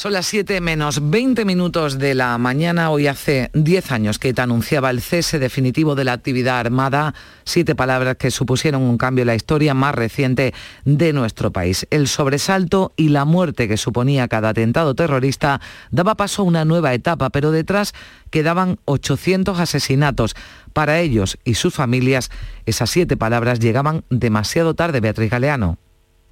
Son las 7 menos 20 minutos de la mañana. Hoy hace 10 años que ETA anunciaba el cese definitivo de la actividad armada. Siete palabras que supusieron un cambio en la historia más reciente de nuestro país. El sobresalto y la muerte que suponía cada atentado terrorista daba paso a una nueva etapa, pero detrás quedaban 800 asesinatos. Para ellos y sus familias, esas siete palabras llegaban demasiado tarde, Beatriz Galeano.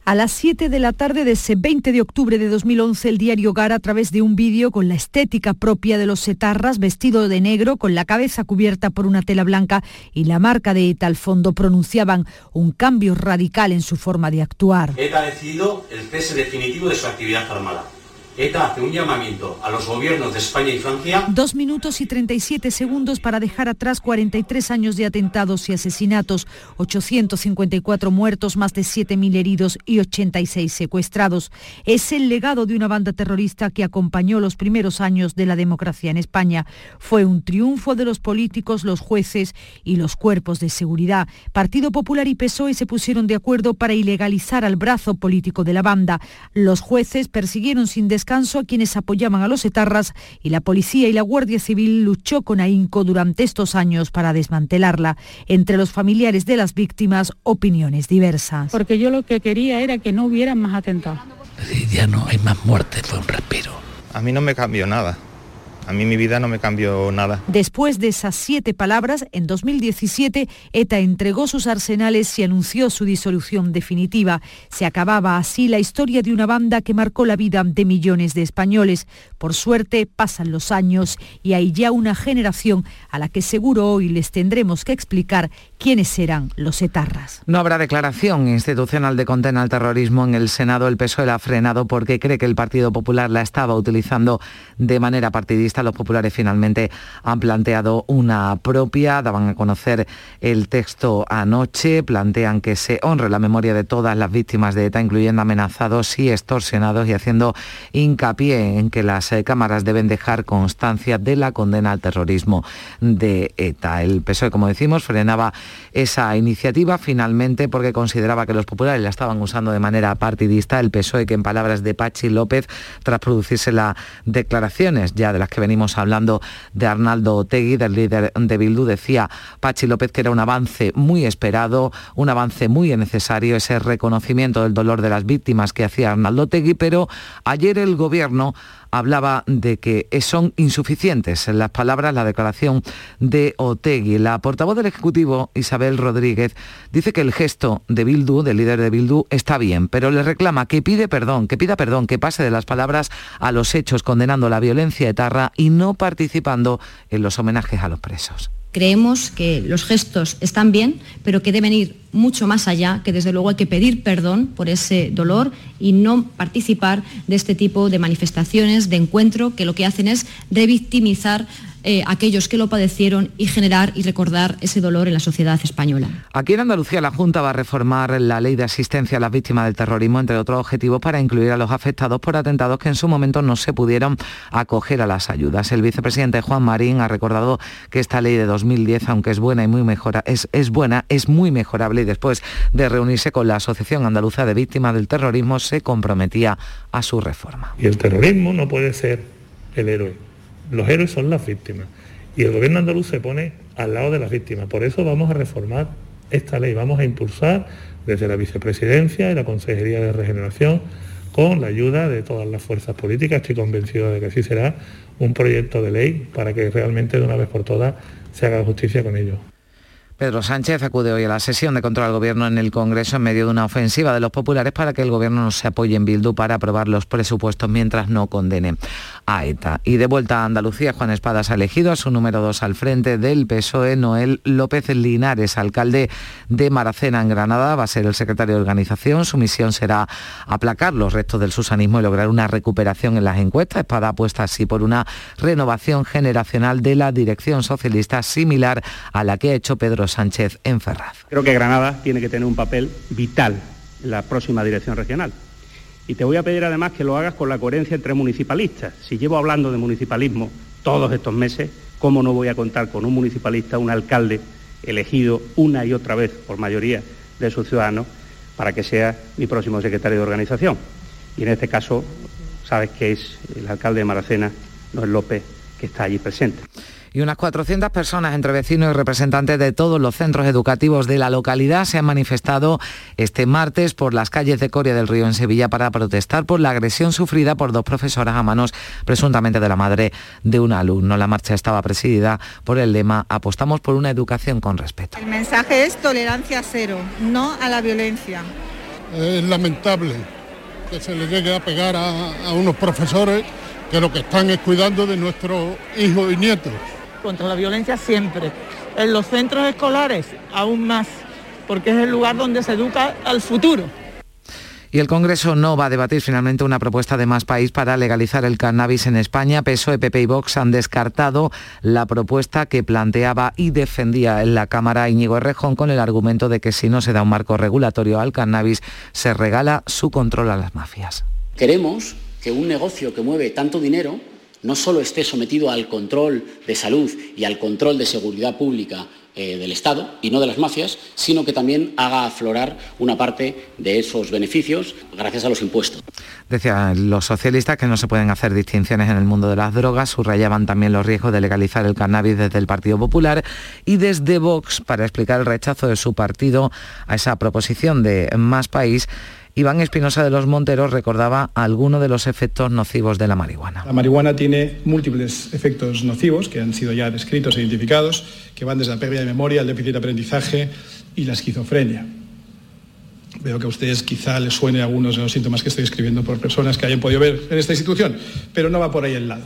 A las 7 de la tarde de ese 20 de octubre de 2011, el diario Gara, a través de un vídeo con la estética propia de los setarras, vestido de negro, con la cabeza cubierta por una tela blanca y la marca de ETA al fondo, pronunciaban un cambio radical en su forma de actuar. ETA ha decidido el cese definitivo de su actividad armada. ETA hace un llamamiento a los gobiernos de España y Francia. Dos minutos y 37 segundos para dejar atrás 43 años de atentados y asesinatos, 854 muertos, más de 7.000 heridos y 86 secuestrados. Es el legado de una banda terrorista que acompañó los primeros años de la democracia en España. Fue un triunfo de los políticos, los jueces y los cuerpos de seguridad. Partido Popular y PSOE se pusieron de acuerdo para ilegalizar al brazo político de la banda. Los jueces persiguieron sin descanso descanso a quienes apoyaban a los etarras y la policía y la Guardia Civil luchó con ahínco durante estos años para desmantelarla. Entre los familiares de las víctimas, opiniones diversas. Porque yo lo que quería era que no hubiera más atentados. Ya no hay más muertes, fue un respiro. A mí no me cambió nada. A mí mi vida no me cambió nada. Después de esas siete palabras, en 2017 ETA entregó sus arsenales y anunció su disolución definitiva. Se acababa así la historia de una banda que marcó la vida de millones de españoles. Por suerte pasan los años y hay ya una generación a la que seguro hoy les tendremos que explicar quiénes eran los etarras. No habrá declaración institucional de condena al terrorismo en el Senado. El PSOE la ha frenado porque cree que el Partido Popular la estaba utilizando de manera partidista los populares finalmente han planteado una propia, daban a conocer el texto anoche, plantean que se honre la memoria de todas las víctimas de ETA, incluyendo amenazados y extorsionados, y haciendo hincapié en que las eh, cámaras deben dejar constancia de la condena al terrorismo de ETA. El PSOE, como decimos, frenaba esa iniciativa finalmente porque consideraba que los populares la estaban usando de manera partidista. El PSOE, que en palabras de Pachi López, tras producirse las declaraciones ya de las que venimos hablando de Arnaldo Otegui, del líder de Bildu, decía Pachi López que era un avance muy esperado, un avance muy necesario, ese reconocimiento del dolor de las víctimas que hacía Arnaldo Otegui, pero ayer el gobierno hablaba de que son insuficientes en las palabras la declaración de Otegui. La portavoz del Ejecutivo, Isabel Rodríguez, dice que el gesto de Bildu, del líder de Bildu, está bien, pero le reclama que pide perdón, que pida perdón, que pase de las palabras a los hechos condenando la violencia etarra y no participando en los homenajes a los presos. Creemos que los gestos están bien, pero que deben ir mucho más allá, que desde luego hay que pedir perdón por ese dolor y no participar de este tipo de manifestaciones, de encuentro, que lo que hacen es revictimizar eh, a aquellos que lo padecieron y generar y recordar ese dolor en la sociedad española. Aquí en Andalucía la Junta va a reformar la ley de asistencia a las víctimas del terrorismo, entre otros objetivos, para incluir a los afectados por atentados que en su momento no se pudieron acoger a las ayudas. El vicepresidente Juan Marín ha recordado que esta ley de 2010, aunque es buena y muy mejora, es, es buena, es muy mejorable y después de reunirse con la Asociación Andaluza de Víctimas del Terrorismo se comprometía a su reforma. Y el terrorismo no puede ser el héroe. Los héroes son las víctimas. Y el gobierno andaluz se pone al lado de las víctimas. Por eso vamos a reformar esta ley, vamos a impulsar desde la vicepresidencia y la Consejería de Regeneración con la ayuda de todas las fuerzas políticas. Estoy convencido de que así será un proyecto de ley para que realmente de una vez por todas se haga justicia con ello. Pedro Sánchez acude hoy a la sesión de control al Gobierno en el Congreso en medio de una ofensiva de los populares para que el Gobierno no se apoye en Bildu para aprobar los presupuestos mientras no condene a ETA. Y de vuelta a Andalucía, Juan Espadas ha elegido a su número dos al frente del PSOE, Noel López Linares, alcalde de Maracena en Granada. Va a ser el secretario de organización. Su misión será aplacar los restos del susanismo y lograr una recuperación en las encuestas. Espada apuesta así por una renovación generacional de la dirección socialista similar a la que ha hecho Pedro Sánchez en Ferraz. Creo que Granada tiene que tener un papel vital en la próxima dirección regional. Y te voy a pedir además que lo hagas con la coherencia entre municipalistas. Si llevo hablando de municipalismo todos estos meses, ¿cómo no voy a contar con un municipalista, un alcalde elegido una y otra vez por mayoría de sus ciudadanos para que sea mi próximo secretario de organización? Y en este caso, sabes que es el alcalde de Maracena, Noel López, que está allí presente y unas 400 personas entre vecinos y representantes de todos los centros educativos de la localidad se han manifestado este martes por las calles de Coria del Río en Sevilla para protestar por la agresión sufrida por dos profesoras a manos presuntamente de la madre de un alumno. La marcha estaba presidida por el lema Apostamos por una educación con respeto. El mensaje es tolerancia cero, no a la violencia. Es lamentable que se le llegue a pegar a, a unos profesores que lo que están es cuidando de nuestros hijos y nietos contra la violencia siempre. En los centros escolares aún más, porque es el lugar donde se educa al futuro. Y el Congreso no va a debatir finalmente una propuesta de más país para legalizar el cannabis en España. PSOE, PP y Vox han descartado la propuesta que planteaba y defendía en la Cámara Íñigo Errejón con el argumento de que si no se da un marco regulatorio al cannabis, se regala su control a las mafias. Queremos que un negocio que mueve tanto dinero no solo esté sometido al control de salud y al control de seguridad pública eh, del Estado y no de las mafias, sino que también haga aflorar una parte de esos beneficios gracias a los impuestos. Decían los socialistas que no se pueden hacer distinciones en el mundo de las drogas, subrayaban también los riesgos de legalizar el cannabis desde el Partido Popular y desde Vox para explicar el rechazo de su partido a esa proposición de más país Iván Espinosa de los Monteros recordaba algunos de los efectos nocivos de la marihuana. La marihuana tiene múltiples efectos nocivos que han sido ya descritos e identificados, que van desde la pérdida de memoria, el déficit de aprendizaje y la esquizofrenia. Veo que a ustedes quizá les suene algunos de los síntomas que estoy escribiendo por personas que hayan podido ver en esta institución, pero no va por ahí el lado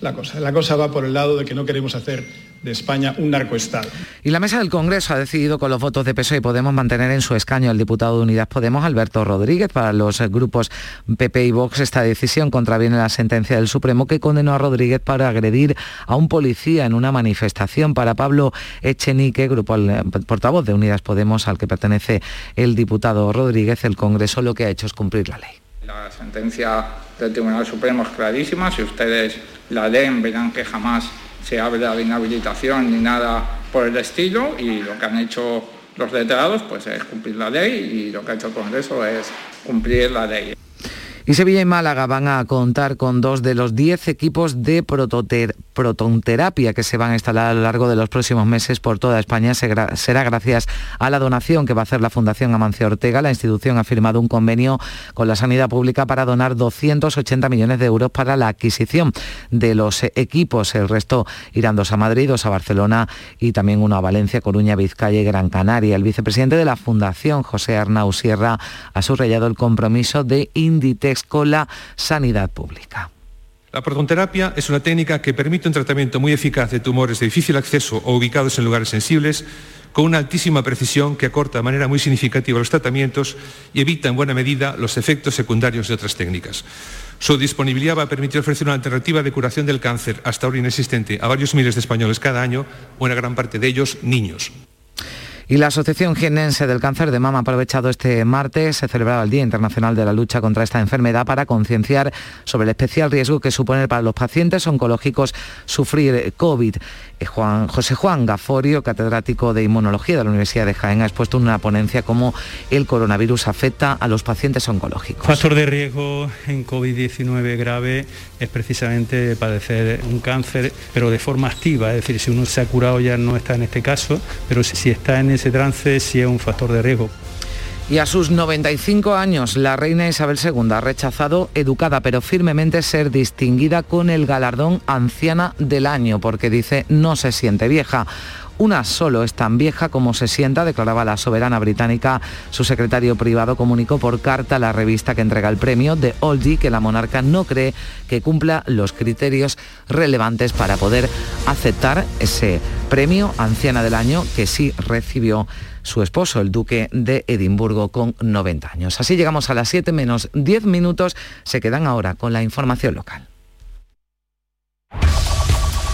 la cosa. La cosa va por el lado de que no queremos hacer de España un narcoestado. Y la mesa del Congreso ha decidido con los votos de PSOE y Podemos mantener en su escaño al diputado de Unidas Podemos, Alberto Rodríguez. Para los grupos PP y Vox esta decisión contraviene la sentencia del Supremo que condenó a Rodríguez para agredir a un policía en una manifestación. Para Pablo Echenique, grupo portavoz de Unidas Podemos al que pertenece el diputado Rodríguez, el Congreso lo que ha hecho es cumplir la ley. La sentencia del Tribunal Supremo es clarísima. Si ustedes la leen verán que jamás se habla de inhabilitación ni nada por el estilo y lo que han hecho los letrados pues es cumplir la ley y lo que ha hecho el Congreso es cumplir la ley. Y Sevilla y Málaga van a contar con dos de los diez equipos de protonterapia que se van a instalar a lo largo de los próximos meses por toda España. Será gracias a la donación que va a hacer la Fundación Amancio Ortega. La institución ha firmado un convenio con la sanidad pública para donar 280 millones de euros para la adquisición de los equipos. El resto irán dos a Madrid, dos a Barcelona y también uno a Valencia, Coruña, Vizcaya y Gran Canaria. El vicepresidente de la Fundación, José Arnau Sierra, ha subrayado el compromiso de Inditex con la sanidad pública. La protonterapia es una técnica que permite un tratamiento muy eficaz de tumores de difícil acceso o ubicados en lugares sensibles, con una altísima precisión que acorta de manera muy significativa los tratamientos y evita en buena medida los efectos secundarios de otras técnicas. Su disponibilidad va a permitir ofrecer una alternativa de curación del cáncer hasta ahora inexistente a varios miles de españoles cada año, buena gran parte de ellos niños. Y la Asociación Jienense del Cáncer de Mama ha aprovechado este martes, se celebraba el Día Internacional de la Lucha contra esta enfermedad para concienciar sobre el especial riesgo que supone para los pacientes oncológicos sufrir COVID. Eh, Juan, José Juan Gaforio, catedrático de Inmunología de la Universidad de Jaén, ha expuesto una ponencia cómo el coronavirus afecta a los pacientes oncológicos. Factor de riesgo en COVID-19 grave es precisamente padecer un cáncer, pero de forma activa, es decir, si uno se ha curado ya no está en este caso, pero si está en ese trance sí es un factor de riesgo. Y a sus 95 años, la reina Isabel II ha rechazado, educada pero firmemente, ser distinguida con el galardón Anciana del Año, porque dice no se siente vieja. Una solo es tan vieja como se sienta, declaraba la soberana británica. Su secretario privado comunicó por carta a la revista que entrega el premio de Oldie que la monarca no cree que cumpla los criterios relevantes para poder aceptar ese premio Anciana del Año que sí recibió su esposo, el duque de Edimburgo, con 90 años. Así llegamos a las 7 menos 10 minutos. Se quedan ahora con la información local.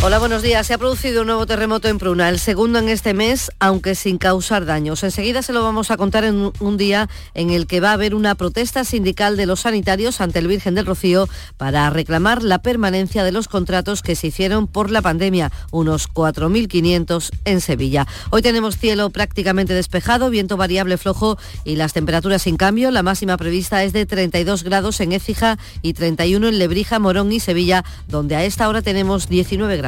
Hola, buenos días. Se ha producido un nuevo terremoto en Pruna, el segundo en este mes, aunque sin causar daños. Enseguida se lo vamos a contar en un día en el que va a haber una protesta sindical de los sanitarios ante el Virgen del Rocío para reclamar la permanencia de los contratos que se hicieron por la pandemia, unos 4.500 en Sevilla. Hoy tenemos cielo prácticamente despejado, viento variable flojo y las temperaturas sin cambio. La máxima prevista es de 32 grados en Écija y 31 en Lebrija, Morón y Sevilla, donde a esta hora tenemos 19 grados.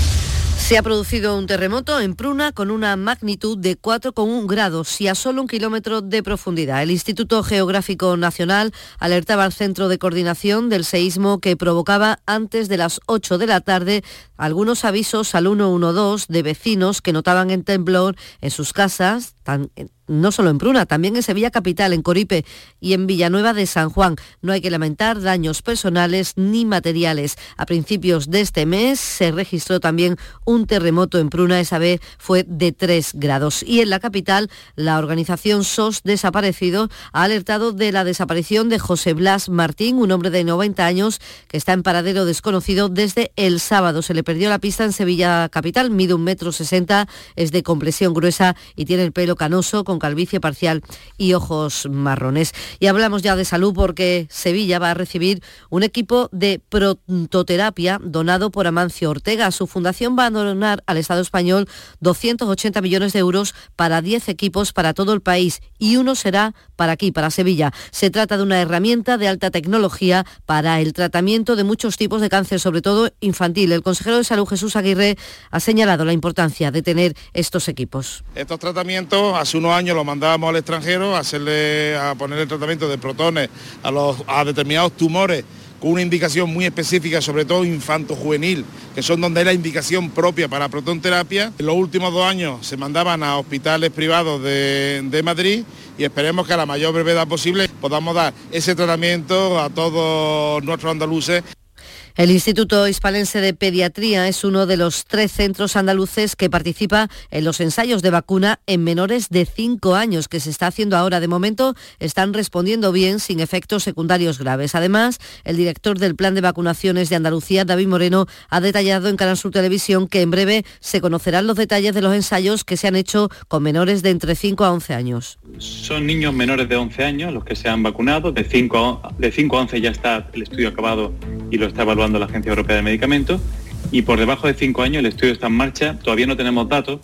Se ha producido un terremoto en Pruna con una magnitud de 4,1 grados y a solo un kilómetro de profundidad. El Instituto Geográfico Nacional alertaba al Centro de Coordinación del Seísmo que provocaba antes de las 8 de la tarde algunos avisos al 112 de vecinos que notaban el temblor en sus casas, no solo en Pruna, también en Sevilla Capital, en Coripe y en Villanueva de San Juan. No hay que lamentar daños personales ni materiales. A principios de este mes se registró también un terremoto en Pruna, esa vez fue de 3 grados. Y en la capital, la organización SOS Desaparecido ha alertado de la desaparición de José Blas Martín, un hombre de 90 años que está en paradero desconocido desde el sábado. Se le perdió la pista en Sevilla Capital, mide un metro sesenta, es de compresión gruesa y tiene el pelo canoso con calvicie parcial y ojos marrones. Y hablamos ya de salud porque Sevilla va a recibir un equipo de prototerapia donado por Amancio Ortega. Su fundación va a donar al Estado español 280 millones de euros para 10 equipos para todo el país y uno será para aquí, para Sevilla. Se trata de una herramienta de alta tecnología para el tratamiento de muchos tipos de cáncer, sobre todo infantil. El consejero de Salud Jesús Aguirre ha señalado la importancia de tener estos equipos. Estos tratamientos hace unos años los mandábamos al extranjero a hacerle a poner tratamiento de protones a, los, a determinados tumores con una indicación muy específica, sobre todo infanto-juvenil, que son donde hay la indicación propia para protonterapia. En los últimos dos años se mandaban a hospitales privados de, de Madrid y esperemos que a la mayor brevedad posible podamos dar ese tratamiento a todos nuestros andaluces. El Instituto Hispalense de Pediatría es uno de los tres centros andaluces que participa en los ensayos de vacuna en menores de 5 años que se está haciendo ahora. De momento están respondiendo bien sin efectos secundarios graves. Además, el director del Plan de Vacunaciones de Andalucía, David Moreno, ha detallado en Canal Sur Televisión que en breve se conocerán los detalles de los ensayos que se han hecho con menores de entre 5 a 11 años. Son niños menores de 11 años los que se han vacunado. De 5 a, de 5 a 11 ya está el estudio acabado y lo está evaluando la Agencia Europea de Medicamentos y por debajo de cinco años el estudio está en marcha, todavía no tenemos datos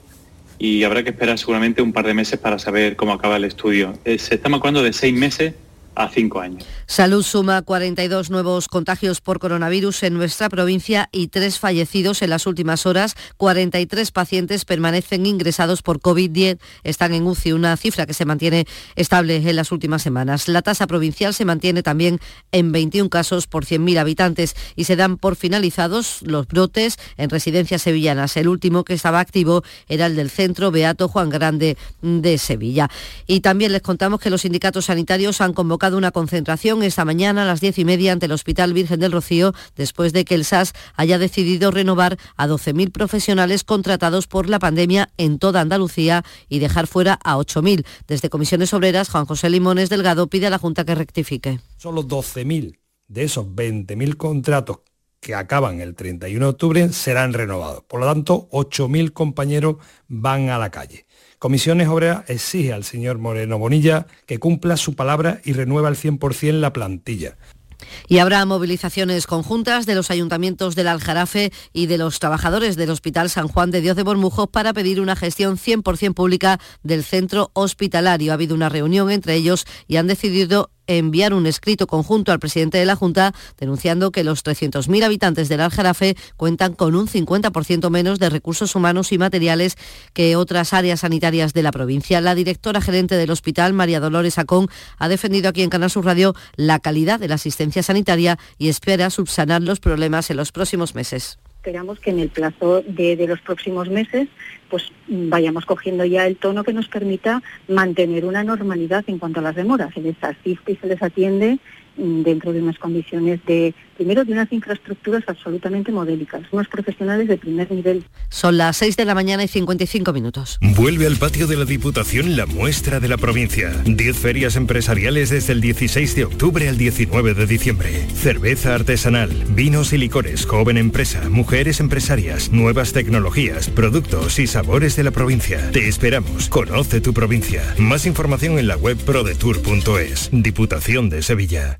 y habrá que esperar seguramente un par de meses para saber cómo acaba el estudio. Eh, se está vacunando de seis meses a cinco años. Salud suma 42 nuevos contagios por coronavirus en nuestra provincia y tres fallecidos en las últimas horas. 43 pacientes permanecen ingresados por COVID-10, están en UCI, una cifra que se mantiene estable en las últimas semanas. La tasa provincial se mantiene también en 21 casos por 100.000 habitantes y se dan por finalizados los brotes en residencias sevillanas. El último que estaba activo era el del Centro Beato Juan Grande de Sevilla. Y también les contamos que los sindicatos sanitarios han convocado una concentración esta mañana a las diez y media ante el Hospital Virgen del Rocío después de que el SAS haya decidido renovar a 12.000 profesionales contratados por la pandemia en toda Andalucía y dejar fuera a 8.000. Desde Comisiones Obreras, Juan José Limones Delgado pide a la Junta que rectifique. Solo 12.000 de esos 20.000 contratos que acaban el 31 de octubre serán renovados. Por lo tanto, 8.000 compañeros van a la calle. Comisiones Obreras exige al señor Moreno Bonilla que cumpla su palabra y renueva al 100% la plantilla. Y habrá movilizaciones conjuntas de los ayuntamientos del Aljarafe y de los trabajadores del Hospital San Juan de Dios de Bormujos para pedir una gestión 100% pública del centro hospitalario. Ha habido una reunión entre ellos y han decidido enviar un escrito conjunto al presidente de la Junta denunciando que los 300.000 habitantes del Aljarafe cuentan con un 50% menos de recursos humanos y materiales que otras áreas sanitarias de la provincia. La directora gerente del hospital, María Dolores Acón, ha defendido aquí en Canal Sur Radio la calidad de la asistencia sanitaria y espera subsanar los problemas en los próximos meses esperamos que en el plazo de, de, los próximos meses pues vayamos cogiendo ya el tono que nos permita mantener una normalidad en cuanto a las demoras. Se les asiste y se les atiende mm, dentro de unas condiciones de, primero, de unas infraestructuras absolutamente modélicas, unos profesionales de primer nivel. Son las 6 de la mañana y 55 minutos. Vuelve al patio de la Diputación la muestra de la provincia. 10 ferias empresariales desde el 16 de octubre al 19 de diciembre. Cerveza artesanal, vinos y licores, joven empresa, mujeres empresarias, nuevas tecnologías, productos y sabores de la provincia. Te esperamos. Conoce tu provincia. Más información en la web prodetour.es. Diputación de Sevilla.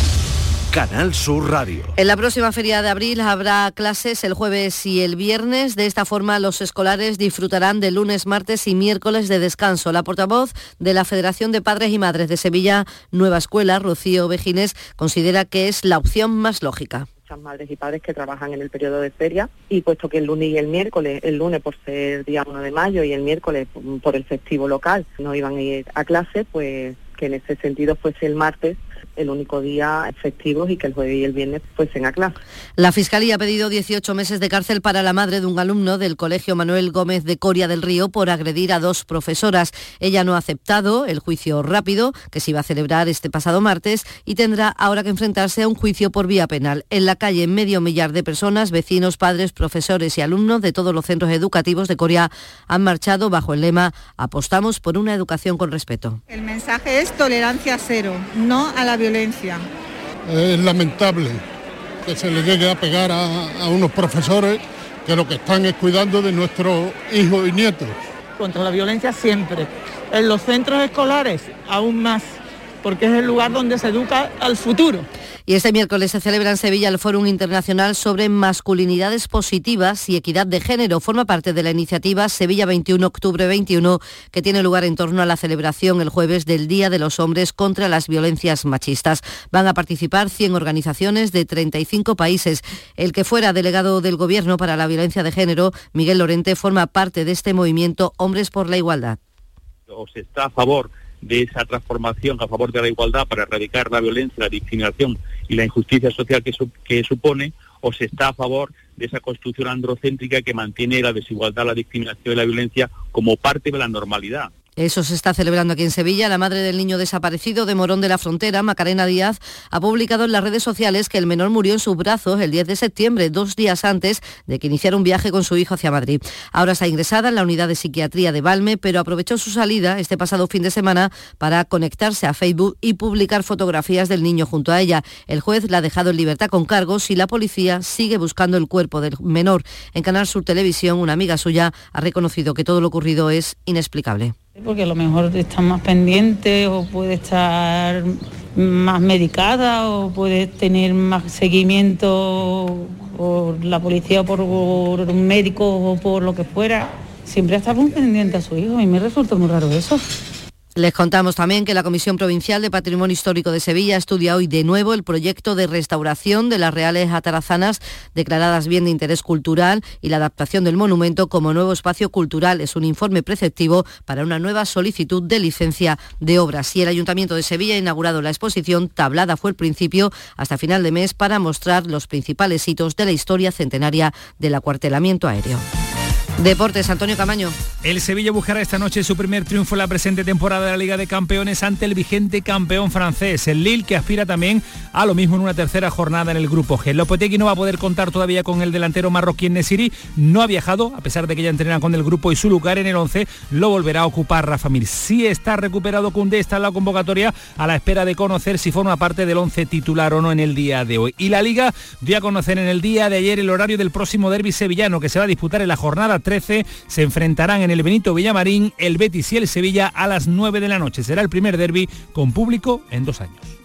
Canal Sur Radio. En la próxima feria de abril habrá clases el jueves y el viernes. De esta forma los escolares disfrutarán de lunes, martes y miércoles de descanso. La portavoz de la Federación de Padres y Madres de Sevilla Nueva Escuela, Rocío Vejines, considera que es la opción más lógica madres y padres que trabajan en el periodo de feria y puesto que el lunes y el miércoles, el lunes por ser día 1 de mayo y el miércoles por el festivo local no iban a ir a clase, pues que en ese sentido fuese el martes el único día efectivo y que el jueves y el viernes fuesen a clase. La Fiscalía ha pedido 18 meses de cárcel para la madre de un alumno del Colegio Manuel Gómez de Coria del Río por agredir a dos profesoras. Ella no ha aceptado el juicio rápido que se iba a celebrar este pasado martes y tendrá ahora que enfrentarse a un juicio por vía penal. En la calle, medio millar de personas, vecinos, padres, profesores y alumnos de todos los centros educativos de Coria han marchado bajo el lema Apostamos por una educación con respeto. El mensaje es tolerancia cero, no a la violencia. Es lamentable que se le llegue a pegar a, a unos profesores que lo que están es cuidando de nuestros hijos y nietos. Contra la violencia siempre. En los centros escolares aún más, porque es el lugar donde se educa al futuro. Y este miércoles se celebra en Sevilla el Fórum Internacional sobre Masculinidades Positivas y Equidad de Género. Forma parte de la iniciativa Sevilla 21, octubre 21, que tiene lugar en torno a la celebración el jueves del Día de los Hombres contra las Violencias Machistas. Van a participar 100 organizaciones de 35 países. El que fuera delegado del Gobierno para la Violencia de Género, Miguel Lorente, forma parte de este movimiento Hombres por la Igualdad. Está a favor de esa transformación a favor de la igualdad para erradicar la violencia, la discriminación y la injusticia social que, su, que supone, o se está a favor de esa construcción androcéntrica que mantiene la desigualdad, la discriminación y la violencia como parte de la normalidad. Eso se está celebrando aquí en Sevilla. La madre del niño desaparecido de Morón de la Frontera, Macarena Díaz, ha publicado en las redes sociales que el menor murió en sus brazos el 10 de septiembre, dos días antes de que iniciara un viaje con su hijo hacia Madrid. Ahora está ingresada en la unidad de psiquiatría de Valme, pero aprovechó su salida este pasado fin de semana para conectarse a Facebook y publicar fotografías del niño junto a ella. El juez la ha dejado en libertad con cargos y la policía sigue buscando el cuerpo del menor. En Canal Sur Televisión, una amiga suya ha reconocido que todo lo ocurrido es inexplicable. Porque a lo mejor está más pendiente o puede estar más medicada o puede tener más seguimiento por la policía o por un médico o por lo que fuera. Siempre está muy pendiente a su hijo y me resulta muy raro eso. Les contamos también que la Comisión Provincial de Patrimonio Histórico de Sevilla estudia hoy de nuevo el proyecto de restauración de las reales atarazanas declaradas bien de interés cultural y la adaptación del monumento como nuevo espacio cultural. Es un informe preceptivo para una nueva solicitud de licencia de obras. Y el Ayuntamiento de Sevilla ha inaugurado la exposición Tablada fue el principio hasta final de mes para mostrar los principales hitos de la historia centenaria del acuartelamiento aéreo. Deportes, Antonio Camaño. El Sevilla buscará esta noche su primer triunfo en la presente temporada de la Liga de Campeones ante el vigente campeón francés, el Lille, que aspira también a lo mismo en una tercera jornada en el grupo G. Lopetegui no va a poder contar todavía con el delantero marroquí Nesiri, no ha viajado, a pesar de que ya entrena con el grupo y su lugar en el 11 lo volverá a ocupar Rafa Mir. Sí está recuperado Cundé, está en la convocatoria a la espera de conocer si forma parte del 11 titular o no en el día de hoy. Y la Liga dio a conocer en el día de ayer el horario del próximo derby sevillano que se va a disputar en la jornada 3 se enfrentarán en el Benito Villamarín el Betis y el Sevilla a las 9 de la noche. Será el primer derby con público en dos años.